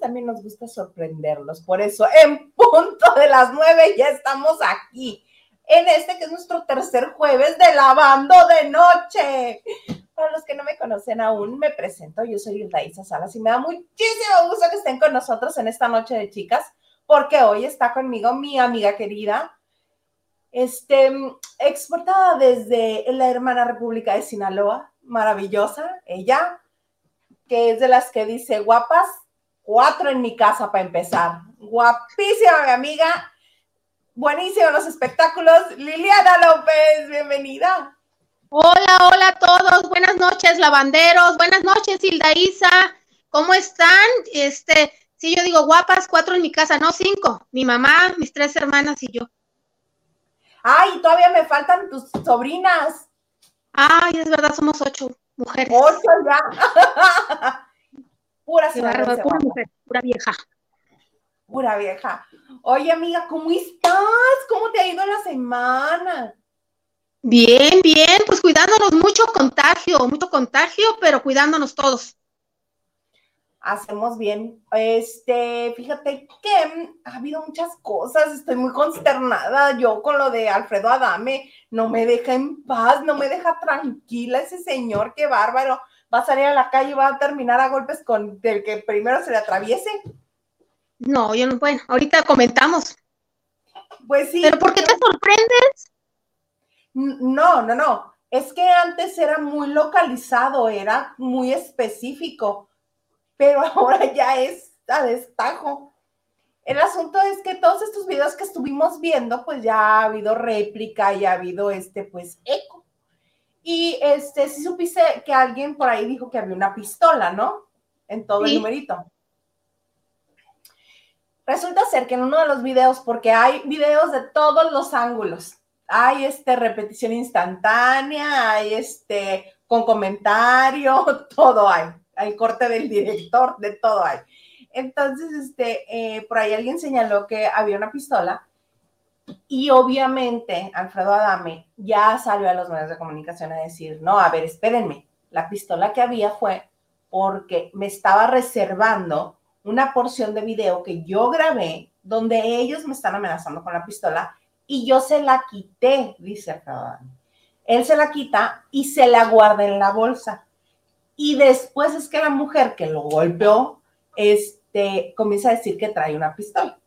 también nos gusta sorprenderlos, por eso en punto de las nueve ya estamos aquí, en este que es nuestro tercer jueves de lavando de noche. Para los que no me conocen aún, me presento, yo soy Isa Salas y me da muchísimo gusto que estén con nosotros en esta noche de chicas, porque hoy está conmigo mi amiga querida, este, exportada desde la hermana República de Sinaloa, maravillosa, ella, que es de las que dice guapas, cuatro en mi casa para empezar. Guapísima mi amiga, buenísimos los espectáculos. Liliana López, bienvenida. Hola, hola a todos, buenas noches, lavanderos, buenas noches, Hilda Isa, ¿cómo están? Este, sí, yo digo guapas, cuatro en mi casa, no cinco, mi mamá, mis tres hermanas y yo. Ay, todavía me faltan tus sobrinas. Ay, es verdad, somos ocho mujeres. Ocho ya. pura pura mujer, pura vieja. Pura vieja. Oye, amiga, ¿cómo estás? ¿Cómo te ha ido la semana? Bien, bien, pues cuidándonos mucho contagio, mucho contagio, pero cuidándonos todos hacemos bien. Este, fíjate que ha habido muchas cosas, estoy muy consternada yo con lo de Alfredo Adame, no me deja en paz, no me deja tranquila ese señor, qué bárbaro. Va a salir a la calle y va a terminar a golpes con el que primero se le atraviese. No, yo no, bueno, ahorita comentamos. Pues sí. ¿Pero por qué te sorprendes? No, no, no. Es que antes era muy localizado, era muy específico pero ahora ya es a destajo. El asunto es que todos estos videos que estuvimos viendo, pues ya ha habido réplica y ha habido este, pues, eco. Y este, si supiste que alguien por ahí dijo que había una pistola, ¿no? En todo el numerito. Resulta ser que en uno de los videos, porque hay videos de todos los ángulos, hay este repetición instantánea, hay este con comentario, todo hay al corte del director, de todo hay. Entonces, este, eh, por ahí alguien señaló que había una pistola y obviamente Alfredo Adame ya salió a los medios de comunicación a decir, no, a ver, espérenme, la pistola que había fue porque me estaba reservando una porción de video que yo grabé donde ellos me están amenazando con la pistola y yo se la quité, dice Alfredo Adame. Él se la quita y se la guarda en la bolsa. Y después es que la mujer que lo golpeó, este, comienza a decir que trae una pistola.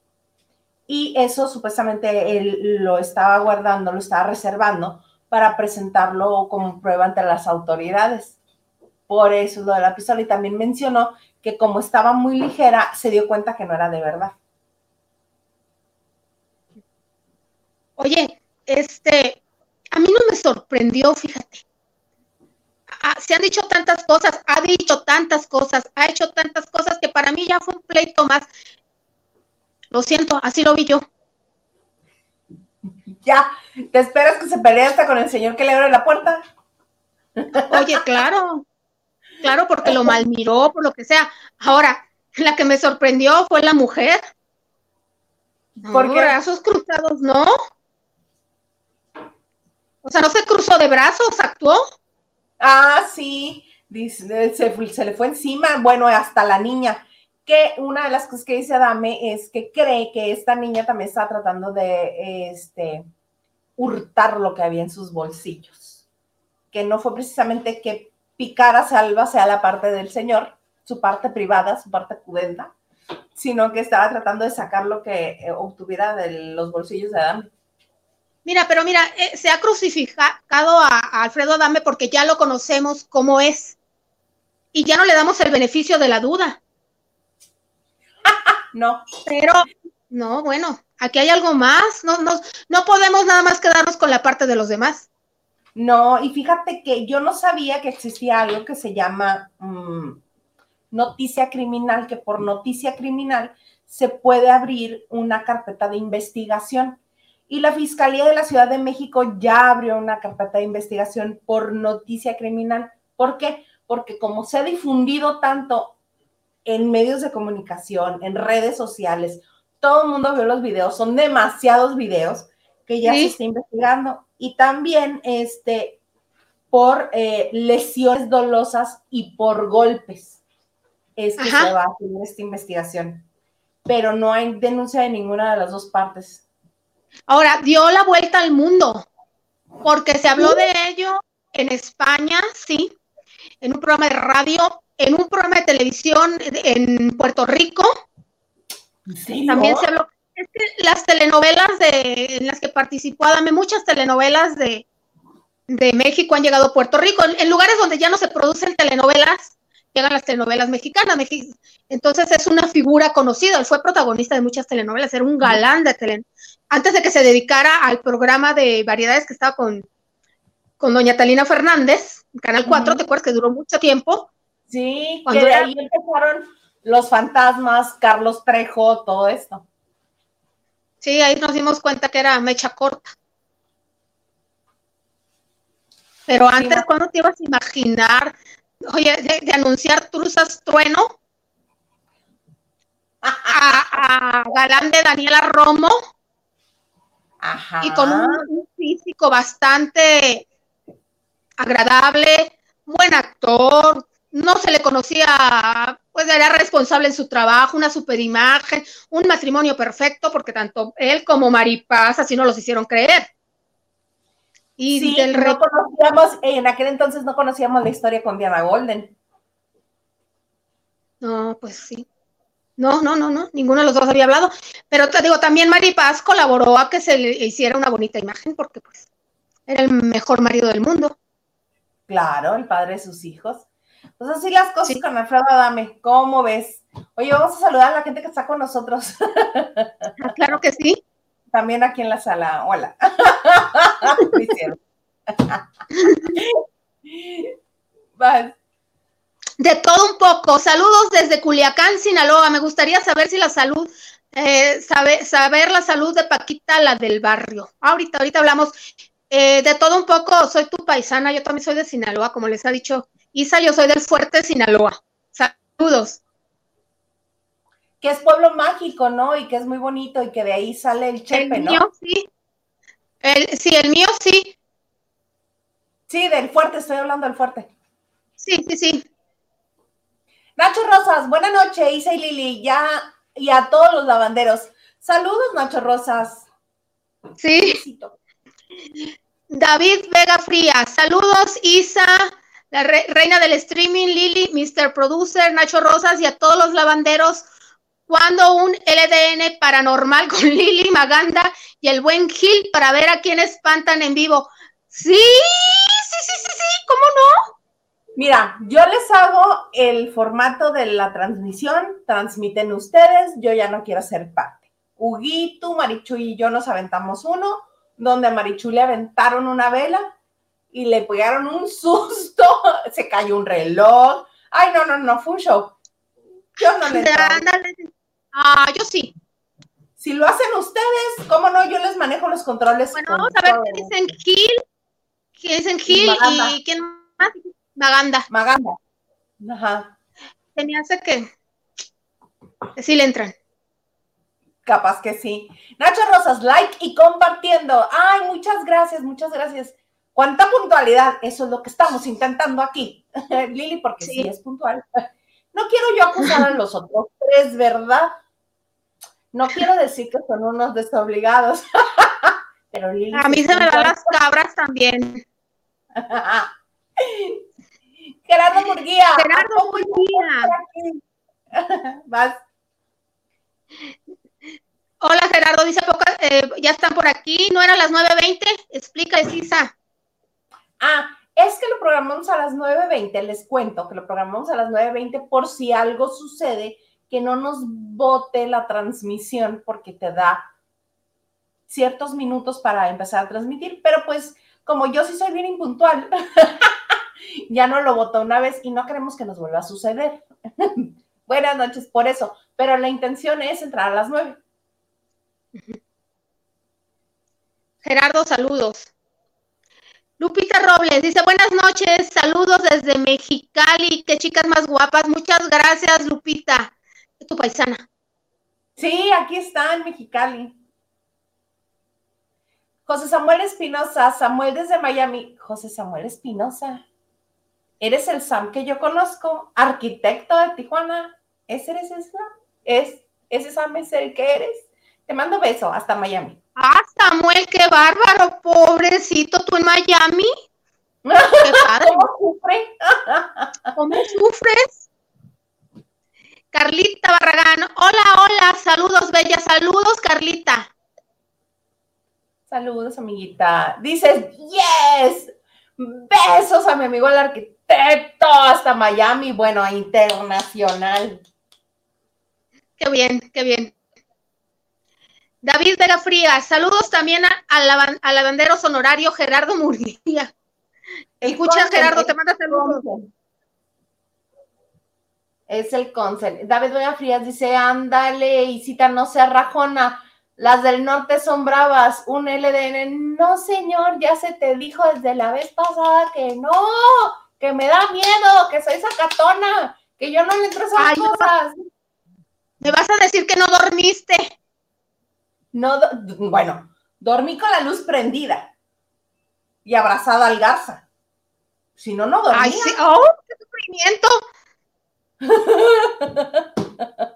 Y eso supuestamente él lo estaba guardando, lo estaba reservando para presentarlo como prueba ante las autoridades. Por eso lo de la pistola. Y también mencionó que como estaba muy ligera, se dio cuenta que no era de verdad. Oye, este, a mí no me sorprendió, fíjate se han dicho tantas cosas, ha dicho tantas cosas, ha hecho tantas cosas que para mí ya fue un pleito más. Lo siento, así lo vi yo. Ya, ¿te esperas que se pelee hasta con el señor que le abre la puerta? Oye, claro, claro, porque lo malmiró, por lo que sea. Ahora, la que me sorprendió fue la mujer. Por brazos cruzados, ¿no? O sea, no se cruzó de brazos, actuó. Ah, sí, dice, se, le fue encima, bueno, hasta la niña. Que una de las cosas que dice Adame es que cree que esta niña también está tratando de este, hurtar lo que había en sus bolsillos. Que no fue precisamente que picara salva sea la parte del señor, su parte privada, su parte pudenta, sino que estaba tratando de sacar lo que eh, obtuviera de los bolsillos de Adame. Mira, pero mira, eh, se ha crucificado a, Alfredo Adame porque ya lo conocemos como es. Y ya no le damos el beneficio de la duda. No. Pero, no, bueno, aquí hay algo más. No, no, no podemos nada más quedarnos con la parte de los demás. No, y fíjate que yo no sabía que existía algo que se llama mm, noticia criminal, que por noticia criminal se puede abrir una carpeta de investigación. Y la Fiscalía de la Ciudad de México ya abrió una carpeta de investigación por noticia criminal. ¿Por qué? Porque como se ha difundido tanto en medios de comunicación, en redes sociales, todo el mundo vio los videos, son demasiados videos que ya se está investigando. Y también, este, por eh, lesiones dolosas y por golpes. Es que se va a hacer esta investigación. Pero no hay denuncia de ninguna de las dos partes. Ahora, dio la vuelta al mundo, porque se habló de ello en España, sí, en un programa de radio, en un programa de televisión en Puerto Rico. También se habló. Es que las telenovelas de, en las que participó Adame, muchas telenovelas de, de México han llegado a Puerto Rico, en, lugares donde ya no se producen telenovelas, llegan las telenovelas mexicanas. Entonces es una figura conocida, él fue protagonista de muchas telenovelas, era un galán de telenovelas. Antes de que se dedicara al programa de variedades que estaba con, con doña Talina Fernández, Canal 4, ¿te acuerdas que duró mucho tiempo? Sí, cuando de ahí empezaron los fantasmas, Carlos Trejo, todo esto. Sí, ahí nos dimos cuenta que era mecha corta. Pero antes, ¿cuándo te ibas a imaginar, oye, de, anunciar Truzas Trueno a, Galán de Daniela Romo? Ajá. Y con un, físico bastante agradable, buen actor, no se le conocía, pues era responsable en su trabajo, una super imagen, un matrimonio perfecto, porque tanto él como Maripaz así no los hicieron creer. Y sí, no conocíamos, en aquel entonces no conocíamos la historia con Diana Golden. No, pues sí. No, no, no, no, ninguno de los dos había hablado. Pero te digo, también Maripaz colaboró a que se le hiciera una bonita imagen porque pues era el mejor marido del mundo. Claro, el padre de sus hijos. Pues así las cosas con Alfredo Adame, ¿cómo ves? Oye, vamos a saludar a la gente que está con nosotros. Ah, claro que sí también aquí en la sala. Hola. De todo un poco. Saludos desde Culiacán, Sinaloa. Me gustaría saber si la salud, eh, saber, saber la salud de Paquita, la del barrio. Ahorita, ahorita hablamos. Eh, de todo un poco, soy tu paisana, yo también soy de Sinaloa, como les ha dicho Isa, yo soy del fuerte Sinaloa. Saludos que es pueblo mágico, ¿no? Y que es muy bonito y que de ahí sale el chepe, el mío, sí. El, sí, el mío sí. Sí, del fuerte, estoy hablando del fuerte. Sí, sí, sí. Nacho Rosas, buena noche, Isa y Lili, ya, y a todos los lavanderos. Saludos, Nacho Rosas. Sí. David Vega Fría, saludos, Isa, la reina del streaming, Lili, Mr. Producer, Nacho Rosas y a todos los lavanderos cuando un LDN paranormal con Lili Maganda y el buen Gil para ver a quién espantan en vivo. Sí, sí, sí, sí, sí, ¿cómo no? Mira, yo les hago el formato de la transmisión, transmiten ustedes, yo ya no quiero ser parte. Huguito, Marichu y yo nos aventamos uno, donde a Marichu le aventaron una vela y le pegaron un susto, se cayó un reloj. Ay, no, no, no, fue un show. Yo no le Ah, yo sí. Si lo hacen ustedes, ¿cómo no? Yo les manejo los controles. Bueno, vamos a ver qué dicen Gil, qué dicen Gil y, quién más. Maganda. Maganda. Ajá. Se me hace que sí le entran. Capaz que sí. Nacho Rosas, like y compartiendo. Ay, muchas gracias, muchas gracias. ¿Cuánta puntualidad? Eso es lo que estamos intentando aquí. Lili, porque sí es puntual. No quiero yo acusar a los otros tres, ¿verdad? No quiero decir que son unos desobligados. Pero a mí se me dan las cabras también. Gerardo Murguía. Gerardo Murguía. Vas. Hola Gerardo, dice poco, eh, ya están por aquí, ¿no eran las 9.20? Explica, Cisa. Ah, es que lo programamos a las 9.20, les cuento que lo programamos a las 9.20 por si algo sucede que no nos bote la transmisión porque te da ciertos minutos para empezar a transmitir, pero pues como yo sí soy bien impuntual, ya no lo votó una vez y no queremos que nos vuelva a suceder. Buenas noches por eso, pero la intención es entrar a las 9. Gerardo, saludos. Lupita Robles dice, buenas noches, saludos desde Mexicali, qué chicas más guapas. Muchas gracias, Lupita, tu paisana. Sí, aquí está en Mexicali. José Samuel Espinosa, Samuel desde Miami. José Samuel Espinosa, eres el Sam que yo conozco, arquitecto de Tijuana. ¿Ese eres ese ¿Es, ese Sam es el que eres? Te mando beso hasta Miami. Ah, Samuel, qué bárbaro, pobrecito, tú en Miami. ¿Cómo sufre? ¿Cómo sufres? Carlita Barragán, hola, hola, saludos, bella, saludos, Carlita. Saludos, amiguita. Dices, yes, besos a mi amigo el arquitecto hasta Miami, bueno, internacional. Qué bien, qué bien. David Vega Frías, saludos también al lavandero sonorario Gerardo Murguía. Escucha, Gerardo, te manda saludos. Es el consen. David Vega Frías dice, ándale, Isita, no se rajona. Las del norte son bravas. Un LDN, no señor, ya se te dijo desde la vez pasada que no, que me da miedo, que soy sacatona, que yo no le entro esas cosas. ¿Me vas a decir que no dormiste? No, bueno, dormí con la luz prendida y abrazada al Garza. Si no, no dormía. Ay, sí. ¡Oh, qué sufrimiento!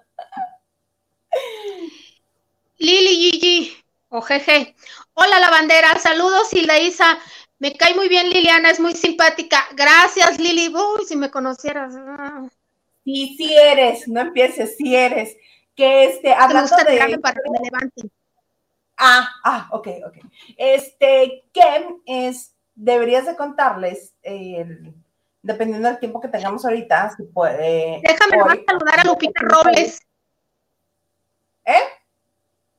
Lili Gigi, o jeje. Hola, la bandera. Saludos, Isa. Me cae muy bien Liliana, es muy simpática. Gracias, Lili. Uy, si me conocieras. Sí, sí eres, no empieces, sí eres. Que este, hablando de. Para que me levanten. Ah, ah, ok, ok. Este, que es, deberías de contarles, dependiendo del tiempo que tengamos ahorita, si puede. Déjame saludar a Lupita Robles. ¿Eh?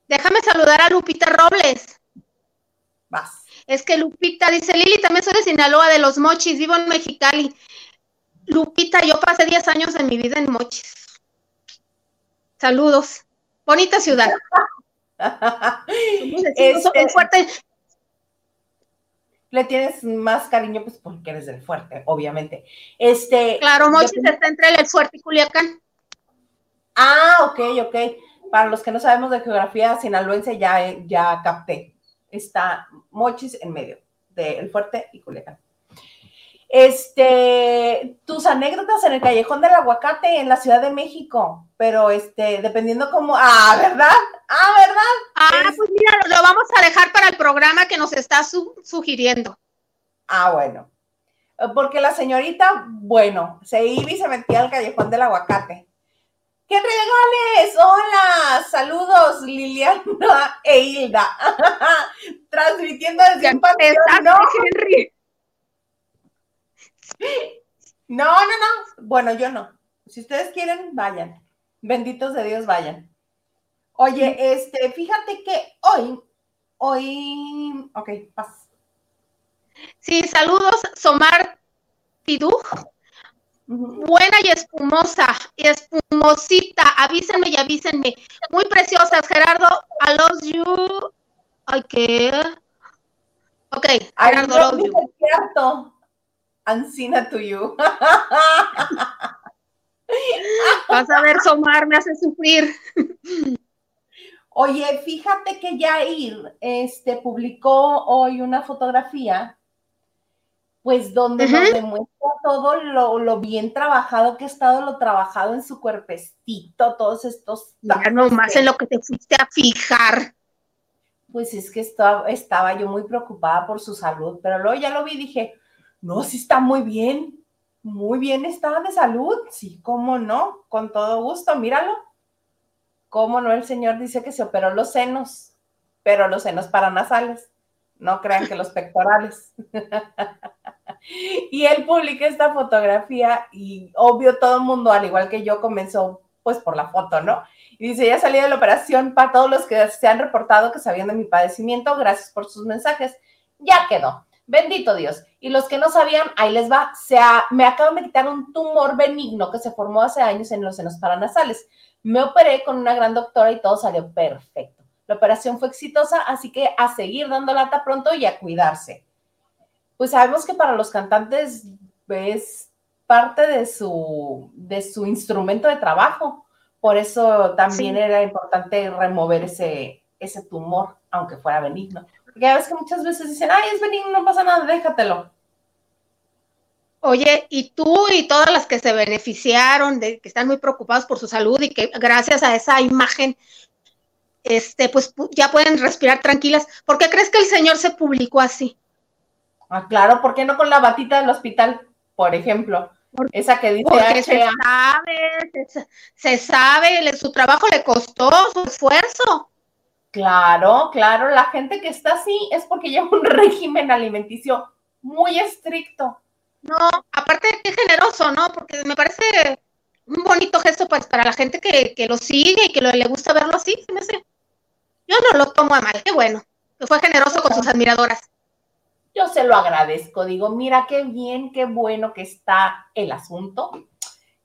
Déjame saludar a Lupita Robles. Vas. Es que Lupita dice, Lili, también soy de Sinaloa, de los Mochis, vivo en Mexicali. Lupita, yo pasé 10 años de mi vida en Mochis. Saludos. Bonita ciudad. Este, fuerte. Le tienes más cariño, pues porque eres del fuerte, obviamente. Este. Claro, Mochis está entre el fuerte y Culiacán. Ah, ok, ok. Para los que no sabemos de geografía sinaloense, ya, ya capté. Está Mochis en medio del Fuerte y Culiacán. Este, tus anécdotas en el Callejón del Aguacate en la Ciudad de México, pero este, dependiendo cómo, ah, ¿verdad? Ah, ¿verdad? Ah, pues mira, lo vamos a dejar para el programa que nos está sugiriendo. Ah, bueno. Porque la señorita, bueno, se iba y se metía al Callejón del Aguacate. ¡Qué regales! Hola, saludos Liliana e Hilda. Transmitiendo desde un panteón, ¿no? No, no, no. Bueno, yo no. Si ustedes quieren, vayan. Benditos de Dios, vayan. Oye, este, fíjate que hoy, hoy, ok, paz. Sí, saludos, Somar Tidú buena y espumosa, y espumosita, avísenme y avísenme. Muy preciosas, Gerardo, I love you. Ay, ¿qué? Ok, Gerardo, I love you. Cierto. Ancina to you. Vas a ver, Somar me hace sufrir. Oye, fíjate que Jair este, publicó hoy una fotografía pues donde nos demuestra todo lo, bien trabajado que ha estado, lo trabajado en su cuerpecito, todos estos... Ya nomás en lo que te fuiste a fijar. Pues es que estaba, estaba yo muy preocupada por su salud, pero luego ya lo vi y dije, no, sí está muy bien, muy bien está de salud, sí, cómo no, con todo gusto, míralo. Cómo no, el señor dice que se operó los senos, pero los senos paranasales, no crean que los pectorales. y él publica esta fotografía y obvio todo el mundo, al igual que yo, comenzó pues por la foto, ¿no? Y dice, ya salí de la operación para todos los que se han reportado que sabían de mi padecimiento, gracias por sus mensajes, ya quedó. Bendito Dios. Y los que no sabían, ahí les va. Se me acaban de quitar un tumor benigno que se formó hace años en los senos paranasales. Me operé con una gran doctora y todo salió perfecto. La operación fue exitosa, así que a seguir dando lata pronto y a cuidarse pues sabemos que para los cantantes es parte de su, de su instrumento de trabajo. Por eso también era importante remover ese, ese tumor, aunque fuera benigno. Porque a veces que muchas veces dicen, ay, es benigno, no pasa nada, déjatelo. Oye, y tú y todas las que se beneficiaron, de que están muy preocupados por su salud y que gracias a esa imagen, este, pues ya pueden respirar tranquilas. ¿Por qué crees que el Señor se publicó así? Ah, claro, ¿por qué no con la batita del hospital, por ejemplo? esa que dice Porque se sabe, se, sabe, su trabajo le costó, su esfuerzo. Claro, claro, la gente que está así es porque lleva un régimen alimenticio muy estricto. No, aparte qué generoso, ¿no? Porque me parece un bonito gesto pues para la gente que, lo sigue y que le gusta verlo así, me Yo no lo tomo a mal, qué bueno, que fue generoso con sus admiradoras. Yo se lo agradezco, digo, mira qué bien, qué bueno que está el asunto,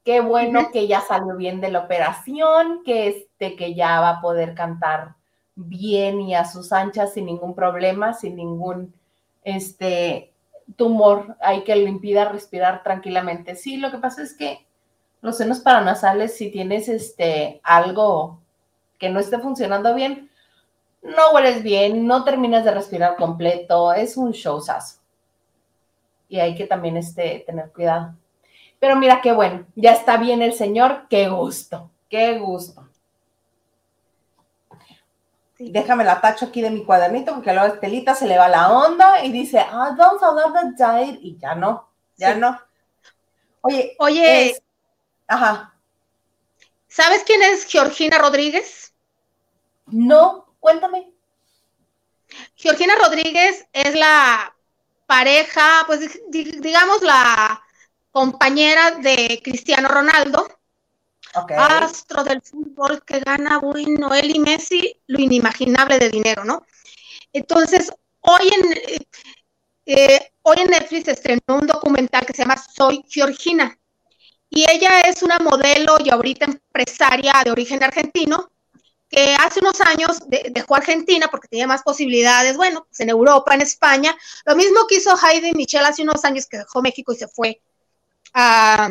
qué bueno que ya salió bien de la operación, que este, que ya va a poder cantar bien y a sus anchas sin ningún problema, sin ningún, este, tumor hay que le impida respirar tranquilamente. Sí, lo que pasa es que los senos paranasales, si tienes este algo que no esté funcionando bien, no hueles bien, no terminas de respirar completo, es un showzazo. Y hay que también este, tener cuidado. Pero mira qué bueno, ya está bien el señor, qué gusto, qué gusto. Déjame la tacho aquí de mi cuadernito porque luego Estelita se le va la onda y dice, ah, vamos a hablar de Jair y ya no, ya no. Oye, oye, ajá. ¿Sabes quién es Georgina Rodríguez? No, cuéntame. Georgina Rodríguez es la pareja, pues digamos la compañera de Cristiano Ronaldo astro del fútbol que gana, bueno, él y Messi, lo inimaginable de dinero, ¿no? Entonces, hoy en, eh, hoy en Netflix estrenó un documental que se llama Soy Georgina. Y ella es una modelo y ahorita empresaria de origen argentino, que hace unos años dejó Argentina porque tenía más posibilidades, bueno, pues en Europa, en España. Lo mismo que hizo Heidi Michelle hace unos años que dejó México y se fue a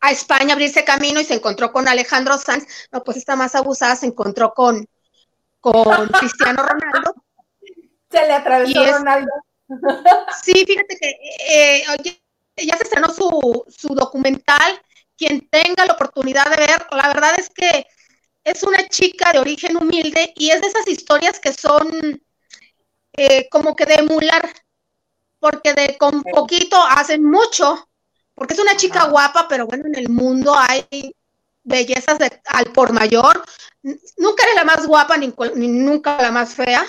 a España abrirse camino y se encontró con Alejandro Sanz, no, pues está más abusada, se encontró con, con Cristiano Ronaldo. Se le atravesó Ronaldo. Sí, fíjate que eh, ya se estrenó su, su documental. Quien tenga la oportunidad de ver, la verdad es que es una chica de origen humilde y es de esas historias que son eh, como que de emular, porque de con poquito hacen mucho porque es una chica guapa, pero bueno, en el mundo hay bellezas al por mayor. Nunca eres la más guapa ni, nunca la más fea.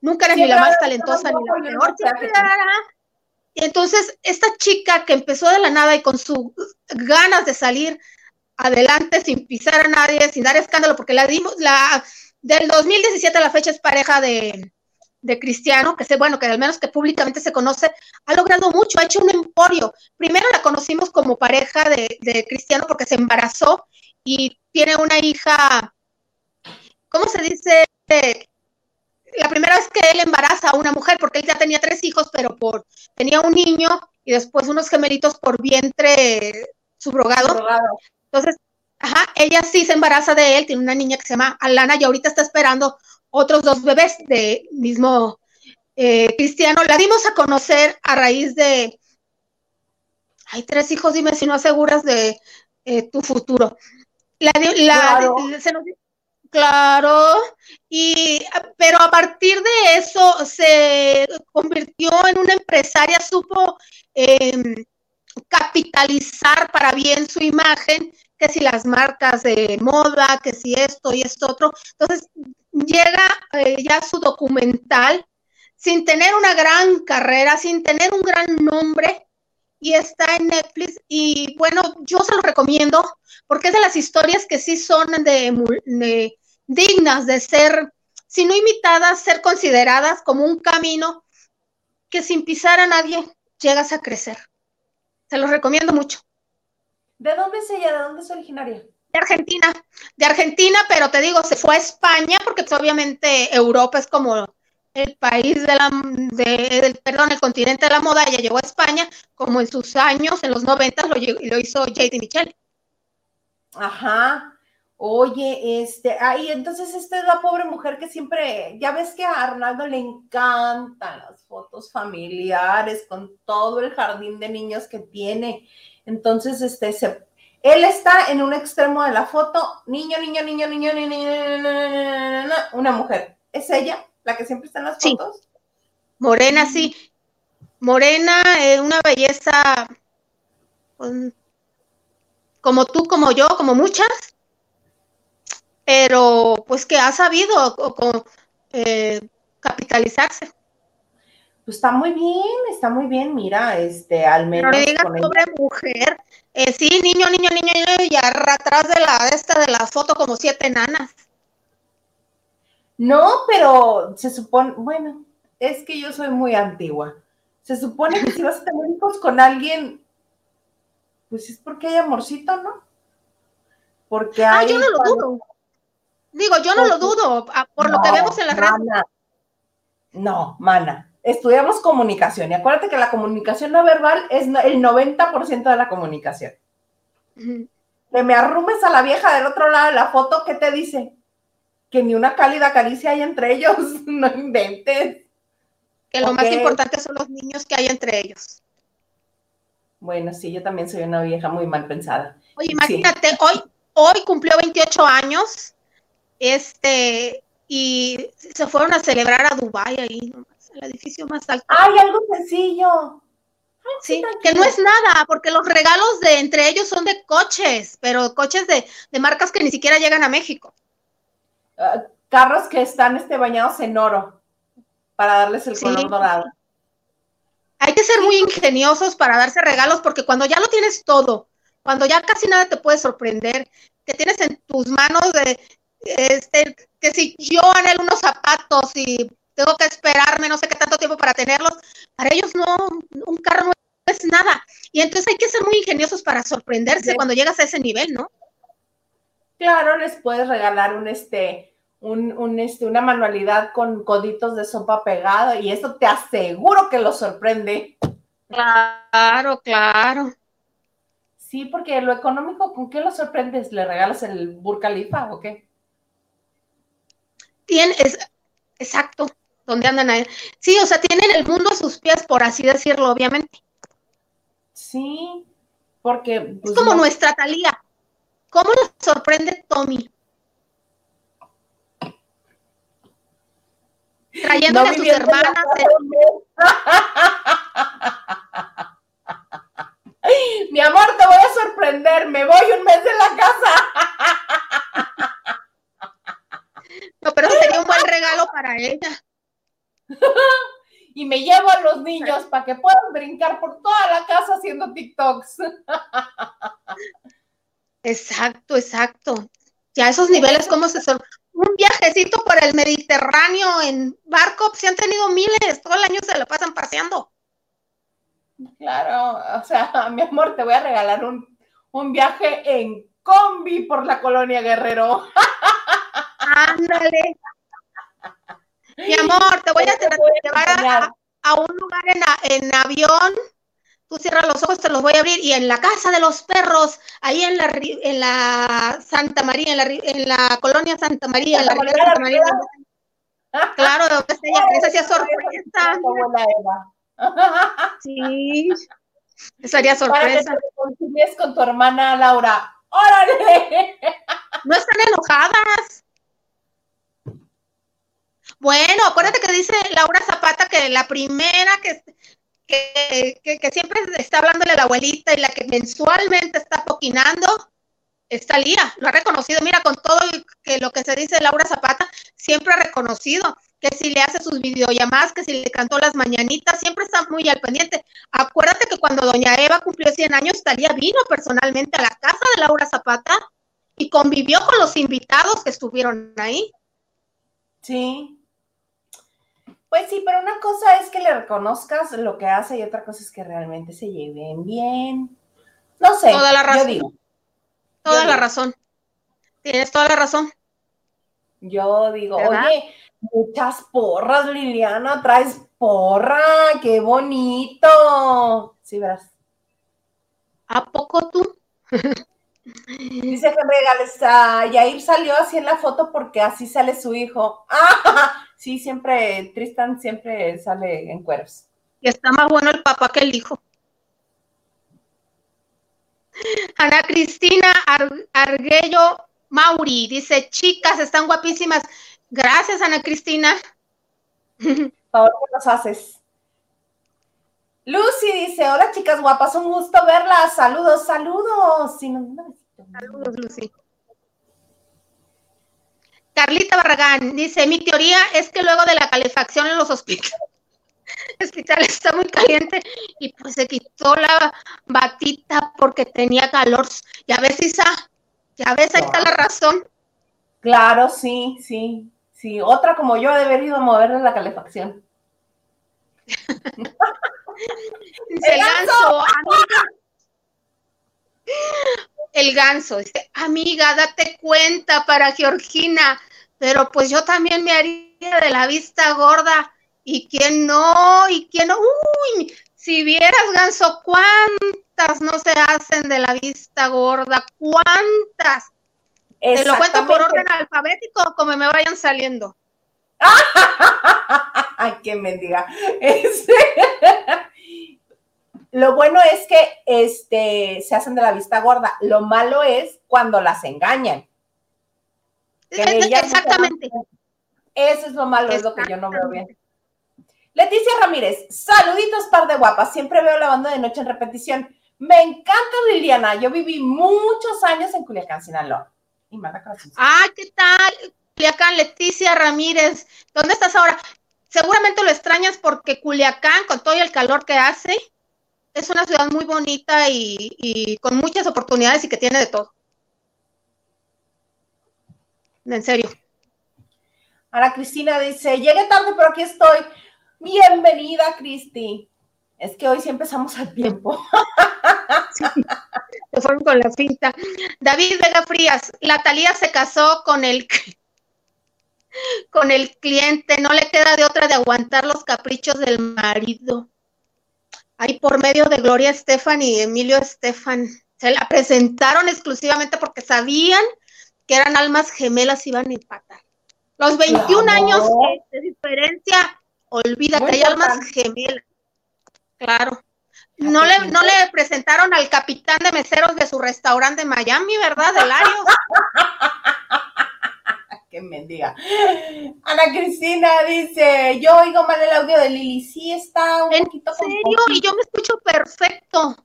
Nunca eres ni la más talentosa ni la peor. Y entonces, esta chica que empezó de la nada y con sus ganas de salir adelante sin pisar a nadie, sin dar escándalo, porque la dimos, la del 2017 a la fecha es pareja de, de Cristiano, que sé, bueno, que al menos que públicamente se conoce, ha logrado mucho, ha hecho un emporio. Primero la conocimos como pareja de, Cristiano porque se embarazó y tiene una hija, ¿cómo se dice? la primera vez que él embaraza a una mujer, porque él ya tenía tres hijos, pero por tenía un niño y después unos gemelitos por vientre subrogado. Entonces, ajá, ella sí se embaraza de él, tiene una niña que se llama Alana y ahorita está esperando otros dos bebés de mismo eh, cristiano. La dimos a conocer a raíz de, hay tres hijos, dime si no aseguras de eh, tu futuro. La, claro. claro, y, pero a partir de eso se convirtió en una empresaria, supo em, capitalizar para bien su imagen, que si las marcas de moda, que si esto y esto otro. Entonces, llega eh, ya su documental sin tener una gran carrera, sin tener un gran nombre, y está en Netflix. Y bueno, yo se lo recomiendo porque es de las historias que sí son de, dignas de ser, si no imitadas, ser consideradas como un camino que sin pisar a nadie llegas a crecer. Se los recomiendo mucho. ¿De dónde es ella? ¿De dónde es originaria? De Argentina, de Argentina, pero te digo, se fue a España porque pues, obviamente Europa es como el país de la, de, perdón, el continente de la moda, ella llegó a España como en sus años, en los 90 lo, lo hizo J.D. Michelle. Ajá. Oye, este, ay, entonces esta es la pobre mujer que siempre, ya ves que a Arnaldo le encantan las fotos familiares con todo el jardín de niños que tiene. Entonces, este, se, él está en un extremo de la foto, niño, niño, niño, niño, niño, niño, una mujer. ¿Es ella la que siempre está en las fotos? Morena, sí. Morena, una belleza como tú, como yo, como muchas, pero pues que ha sabido capitalizarse. Pues está muy bien, está muy bien, mira, este, al menos. Pero le digas pobre mujer, eh, sí, niño, niño, niño, niño, y atrás de la, de esta de la foto como siete nanas. No, pero se supone, bueno, es que yo soy muy antigua. Se supone que si vas a tener hijos con alguien, pues es porque hay amorcito, ¿no? Porque ah, hay. Ah, yo no lo dudo. Digo, yo no lo dudo, ah, por lo que vemos en la red. No, mana estudiamos comunicación y acuérdate que la comunicación no verbal es el 90% de la comunicación. Que me arrumes a la vieja del otro lado de la foto, ¿qué te dice? Que ni una cálida caricia hay entre ellos, no inventes. Que lo más importante son los niños que hay entre ellos. Bueno, sí, yo también soy una vieja muy mal pensada. Oye, imagínate, hoy, hoy cumplió 28 años, este, y se fueron a celebrar a Dubái ahí, ¿no? El edificio más alto. ¡Ay, algo sencillo! sí, que no es nada, porque los regalos de entre ellos son de coches, pero coches de, marcas que ni siquiera llegan a México. Ah, carros que están este, bañados en oro para darles el color dorado. Hay que ser muy ingeniosos para darse regalos, porque cuando ya lo tienes todo, cuando ya casi nada te puede sorprender, que tienes en tus manos de, este, que si yo anhelo unos zapatos y tengo que esperarme no sé qué tanto tiempo para tenerlos. Para ellos no, un carro no es nada. Y entonces hay que ser muy ingeniosos para sorprenderse cuando llegas a ese nivel, ¿no? Claro, les puedes regalar un este, un, este, una manualidad con coditos de sopa pegado y eso te aseguro que los sorprende. Claro, claro. Sí, porque lo económico, ¿con qué lo sorprendes? ¿Le regalas el Burkalifa o qué? Tienes, exacto donde andan ahí. Sí, o sea, tienen el mundo a sus pies, por así decirlo, obviamente. Sí, porque... es pues, como nuestra Talía. ¿Cómo nos sorprende Tommy? Trayéndole a sus hermanas. Mi amor, te voy a sorprender, me voy un mes de la casa. No, pero sería un buen regalo para ella. y me llevo a los niños para que puedan brincar por toda la casa haciendo TikToks. exacto, exacto. Ya esos niveles, ¿cómo se son? Un viajecito por el Mediterráneo en barco, se han tenido miles, todo el año se lo pasan paseando. Claro, o sea, mi amor, te voy a regalar un, un viaje en combi por la colonia Guerrero. Ándale. Mi amor, te voy a llevar a, un lugar en, avión. Tú cierras los ojos, te los voy a abrir. Y en la casa de los perros, ahí en la, en la Santa María, en la, en la colonia Santa María, en la colonia Santa María. Claro, esa sí es sorpresa. Sí, eso haría sorpresa. Para que te con tu hermana Laura. ¡Órale! No están enojadas. Bueno, acuérdate que dice Laura Zapata que la primera que, que, siempre está hablándole a la abuelita y la que mensualmente está poquinando está Lía, lo ha reconocido. Mira, con todo que lo que se dice Laura Zapata, siempre ha reconocido que si le hace sus videollamadas, que si le cantó las mañanitas, siempre está muy al pendiente. Acuérdate que cuando doña Eva cumplió 100 años, Talía vino personalmente a la casa de Laura Zapata y convivió con los invitados que estuvieron ahí. Sí, pues sí, pero una cosa es que le reconozcas lo que hace y otra cosa es que realmente se lleven bien. No sé. Toda la razón. Yo digo. Toda la razón. Tienes toda la razón. Yo digo, oye, muchas porras, Liliana, traes porra, qué bonito. Sí, verás. ¿A poco tú? Dice Henry Gales, ah, Yair salió así en la foto porque así sale su hijo. Ah, sí, siempre, Tristan siempre sale en cueros. Y está más bueno el papá que el hijo. Ana Cristina Arguello Mauri dice, chicas, están guapísimas. Gracias, Ana Cristina. Favor, ¿qué nos haces? Lucy dice, hola chicas guapas, un gusto verlas. Saludos, saludos. Saludos, Lucy. Carlita Barragán dice, mi teoría es que luego de la calefacción en los hospitales, hospital está muy caliente y pues se quitó la batita porque tenía calor. Ya ves, Isa, ya ves, ahí está la razón. Claro, sí, sí, sí. Otra como yo de haber ido a moverle la calefacción. el ganso, amiga. El ganso, dice, amiga, date cuenta para Georgina, pero pues yo también me haría de la vista gorda. ¿Y quién no? ¿Y quién no? Uy, si vieras, ganso, cuántas no se hacen de la vista gorda, cuántas. Te lo cuento por orden alfabético, como me vayan saliendo. Ay, que me diga. Lo bueno es que este, se hacen de la vista gorda. Lo malo es cuando las engañan. Exactamente. Eso es lo malo, es lo que yo no veo bien. Leticia Ramírez, saluditos, par de guapas. Siempre veo la banda de noche en repetición. Me encanta Liliana. Yo viví muchos años en Culiacán, Sinaloa. Y Ah, ¿qué tal? Culiacán, Leticia Ramírez. ¿Dónde estás ahora? Seguramente lo extrañas porque Culiacán, con todo el calor que hace, es una ciudad muy bonita y, y con muchas oportunidades y que tiene de todo. En serio. Ahora Cristina dice, llegué tarde, pero aquí estoy. Bienvenida, Cristi. Es que hoy sí empezamos al tiempo. se fueron con la cinta. David Vega Frías, la Talía se casó con el con el cliente, no le queda de otra de aguantar los caprichos del marido. Ahí por medio de Gloria Estefan y Emilio Estefan. Se la presentaron exclusivamente porque sabían que eran almas gemelas y iban a empatar. Los 21 años de diferencia Olvídate, hay almas gemelas. Claro. No le, no le presentaron al capitán de meseros de su restaurante en Miami, ¿verdad, Delario? Qué mendiga. Ana Cristina dice, yo oigo mal el audio de Lili, sí está un ¿En serio? Y yo me escucho perfecto.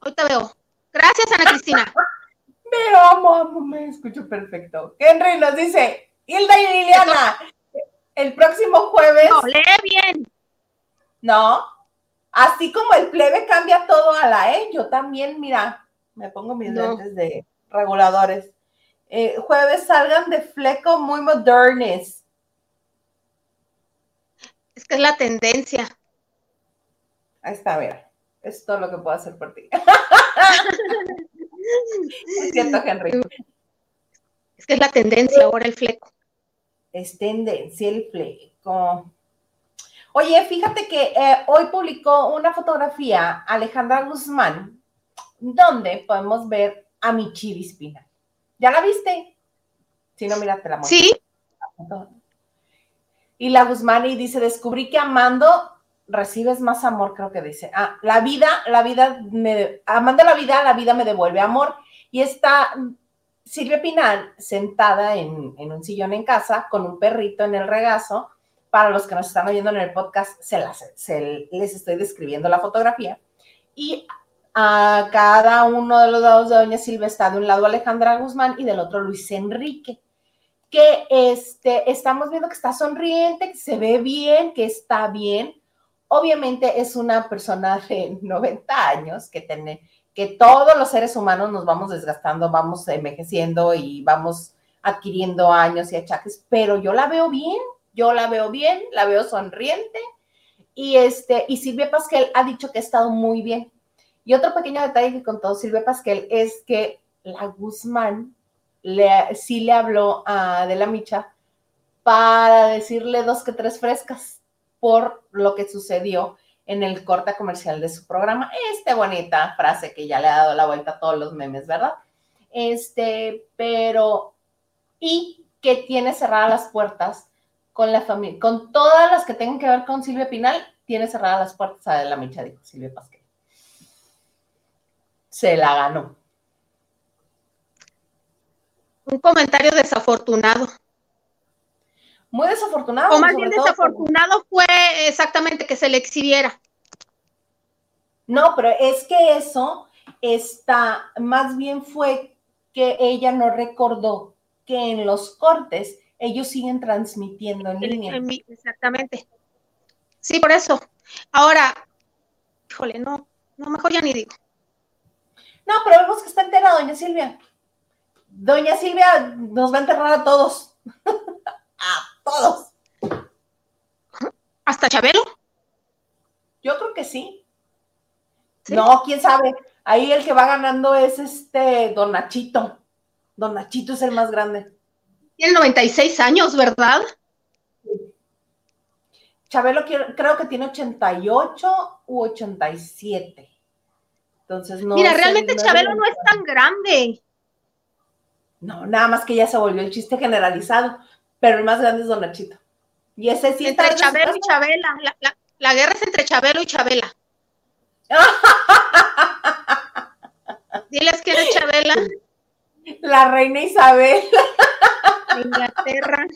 Ahorita veo. Gracias, Ana Cristina. me amo, amo, me escucho perfecto. Henry nos dice, Hilda y Liliana, el próximo jueves. No, lee bien. No, así como el plebe cambia todo a la E, yo también, mira, me pongo mis lentes de reguladores. Eh, jueves salgan de fleco muy modernes. Es que es la tendencia. Ahí está, mira. Es todo lo que puedo hacer por ti. es cierto, Henry. Es que es la tendencia ahora el fleco es tendencia el fleco. Oye, fíjate que eh, hoy publicó una fotografía Alejandra Guzmán, donde podemos ver a mi Espina. ¿Ya la viste? Si no, mírate la Sí. Y la Guzmán y dice, descubrí que amando recibes más amor, creo que dice. Ah, la vida, la vida, me, amando la vida, la vida me devuelve amor. Y esta Silvia Pinal sentada en, un sillón en casa con un perrito en el regazo. Para los que nos están oyendo en el podcast, se, las, les estoy describiendo la fotografía. Y a cada uno de los lados de Doña Silvia está de un lado Alejandra Guzmán y del otro Luis Enrique. Que este, estamos viendo que está sonriente, que se ve bien, que está bien. Obviamente es una persona de 90 años que tiene que todos los seres humanos nos vamos desgastando, vamos envejeciendo y vamos adquiriendo años y achaques, pero yo la veo bien, yo la veo bien, la veo sonriente y este y Silvia Pasquel ha dicho que ha estado muy bien. Y otro pequeño detalle que contó Silvia Pasquel es que la Guzmán sí le habló a De la Micha para decirle dos que tres frescas por lo que sucedió en el corte comercial de su programa. Esta bonita frase que ya le ha dado la vuelta a todos los memes, ¿verdad? Este, pero, y que tiene cerradas las puertas con la familia, con todas las que tengan que ver con Silvia Pinal, tiene cerradas las puertas a la micha, dijo Silvia Pasquel. Se la ganó. Un comentario desafortunado. Muy desafortunado. O más bien desafortunado fue exactamente que se le exhibiera. No, pero es que eso está, más bien fue que ella no recordó que en los cortes ellos siguen transmitiendo en línea. Exactamente. Sí, por eso. Ahora, híjole, no, no, mejor ya ni digo. No, pero vemos que está entera doña Silvia. Doña Silvia nos va a enterrar a todos. a todos. ¿Hasta Chabelo? Yo creo que sí. No, quién sabe. Ahí el que va ganando es este Don Nachito. Don Nachito es el más grande. Tiene 96 años, ¿verdad? Chabelo creo que tiene 88 u 87. Entonces no. Mira, realmente Chabelo no es tan grande. No, nada más que ya se volvió el chiste generalizado, pero el más grande es Don Nachito. Y ese sí Entre Chabelo y Chabela. La, guerra es entre Chabelo y Chabela. Diles que eres Chabela. La reina Isabel. Inglaterra.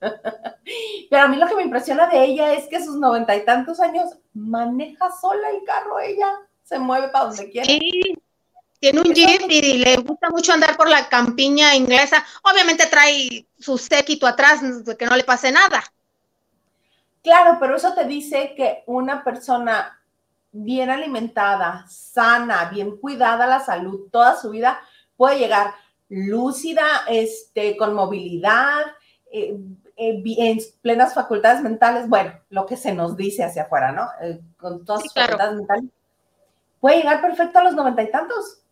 Pero a mí lo que me impresiona de ella es que a sus noventa y tantos años maneja sola el carro ella, se mueve para donde quiera. Sí, tiene un jeep y le gusta mucho andar por la campiña inglesa. Obviamente trae su séquito atrás, que no le pase nada. Claro, pero eso te dice que una persona bien alimentada, sana, bien cuidada la salud toda su vida puede llegar lúcida, este, con movilidad, eh, eh, en plenas facultades mentales, bueno, lo que se nos dice hacia afuera, ¿no? Eh, con todas sus facultades mentales, puede llegar perfecto a los noventa y tantos.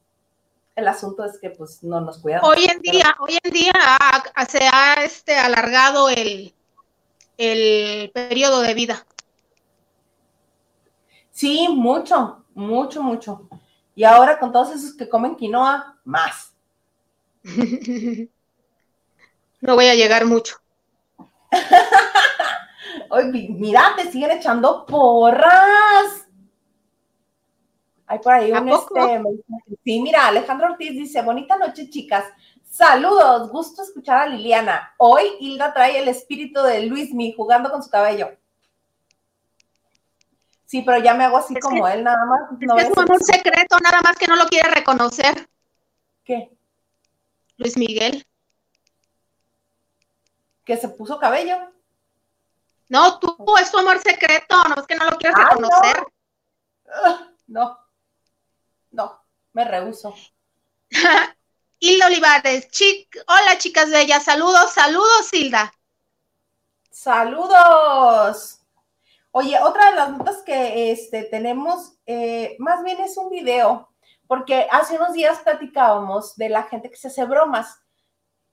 El asunto es que pues no nos cuidamos. Hoy en día, hoy en día se ha este, alargado el, el periodo de vida. Sí, mucho, mucho, mucho. Y ahora con todos esos que comen quinoa, más. no voy a llegar mucho. Oye, mira, te siguen echando porras. Hay por ahí un este. Sí, mira, Alejandro Ortiz dice: Bonita noche, chicas. Saludos, gusto escuchar a Liliana. Hoy Hilda trae el espíritu de Luismi jugando con su cabello. Sí, pero ya me hago así como él, nada más. es como un secreto, nada más que no lo quiere reconocer. ¿Qué? Luis Miguel que se puso cabello. No, tú, es tu amor secreto, no es que no lo quieres reconocer. No. no, me rehuso. Hilda Olivares, chic, hola chicas bellas, saludos, saludos Hilda. Saludos. Oye, otra de las notas que este, tenemos, eh, más bien es un video, porque hace unos días platicábamos de la gente que se hace bromas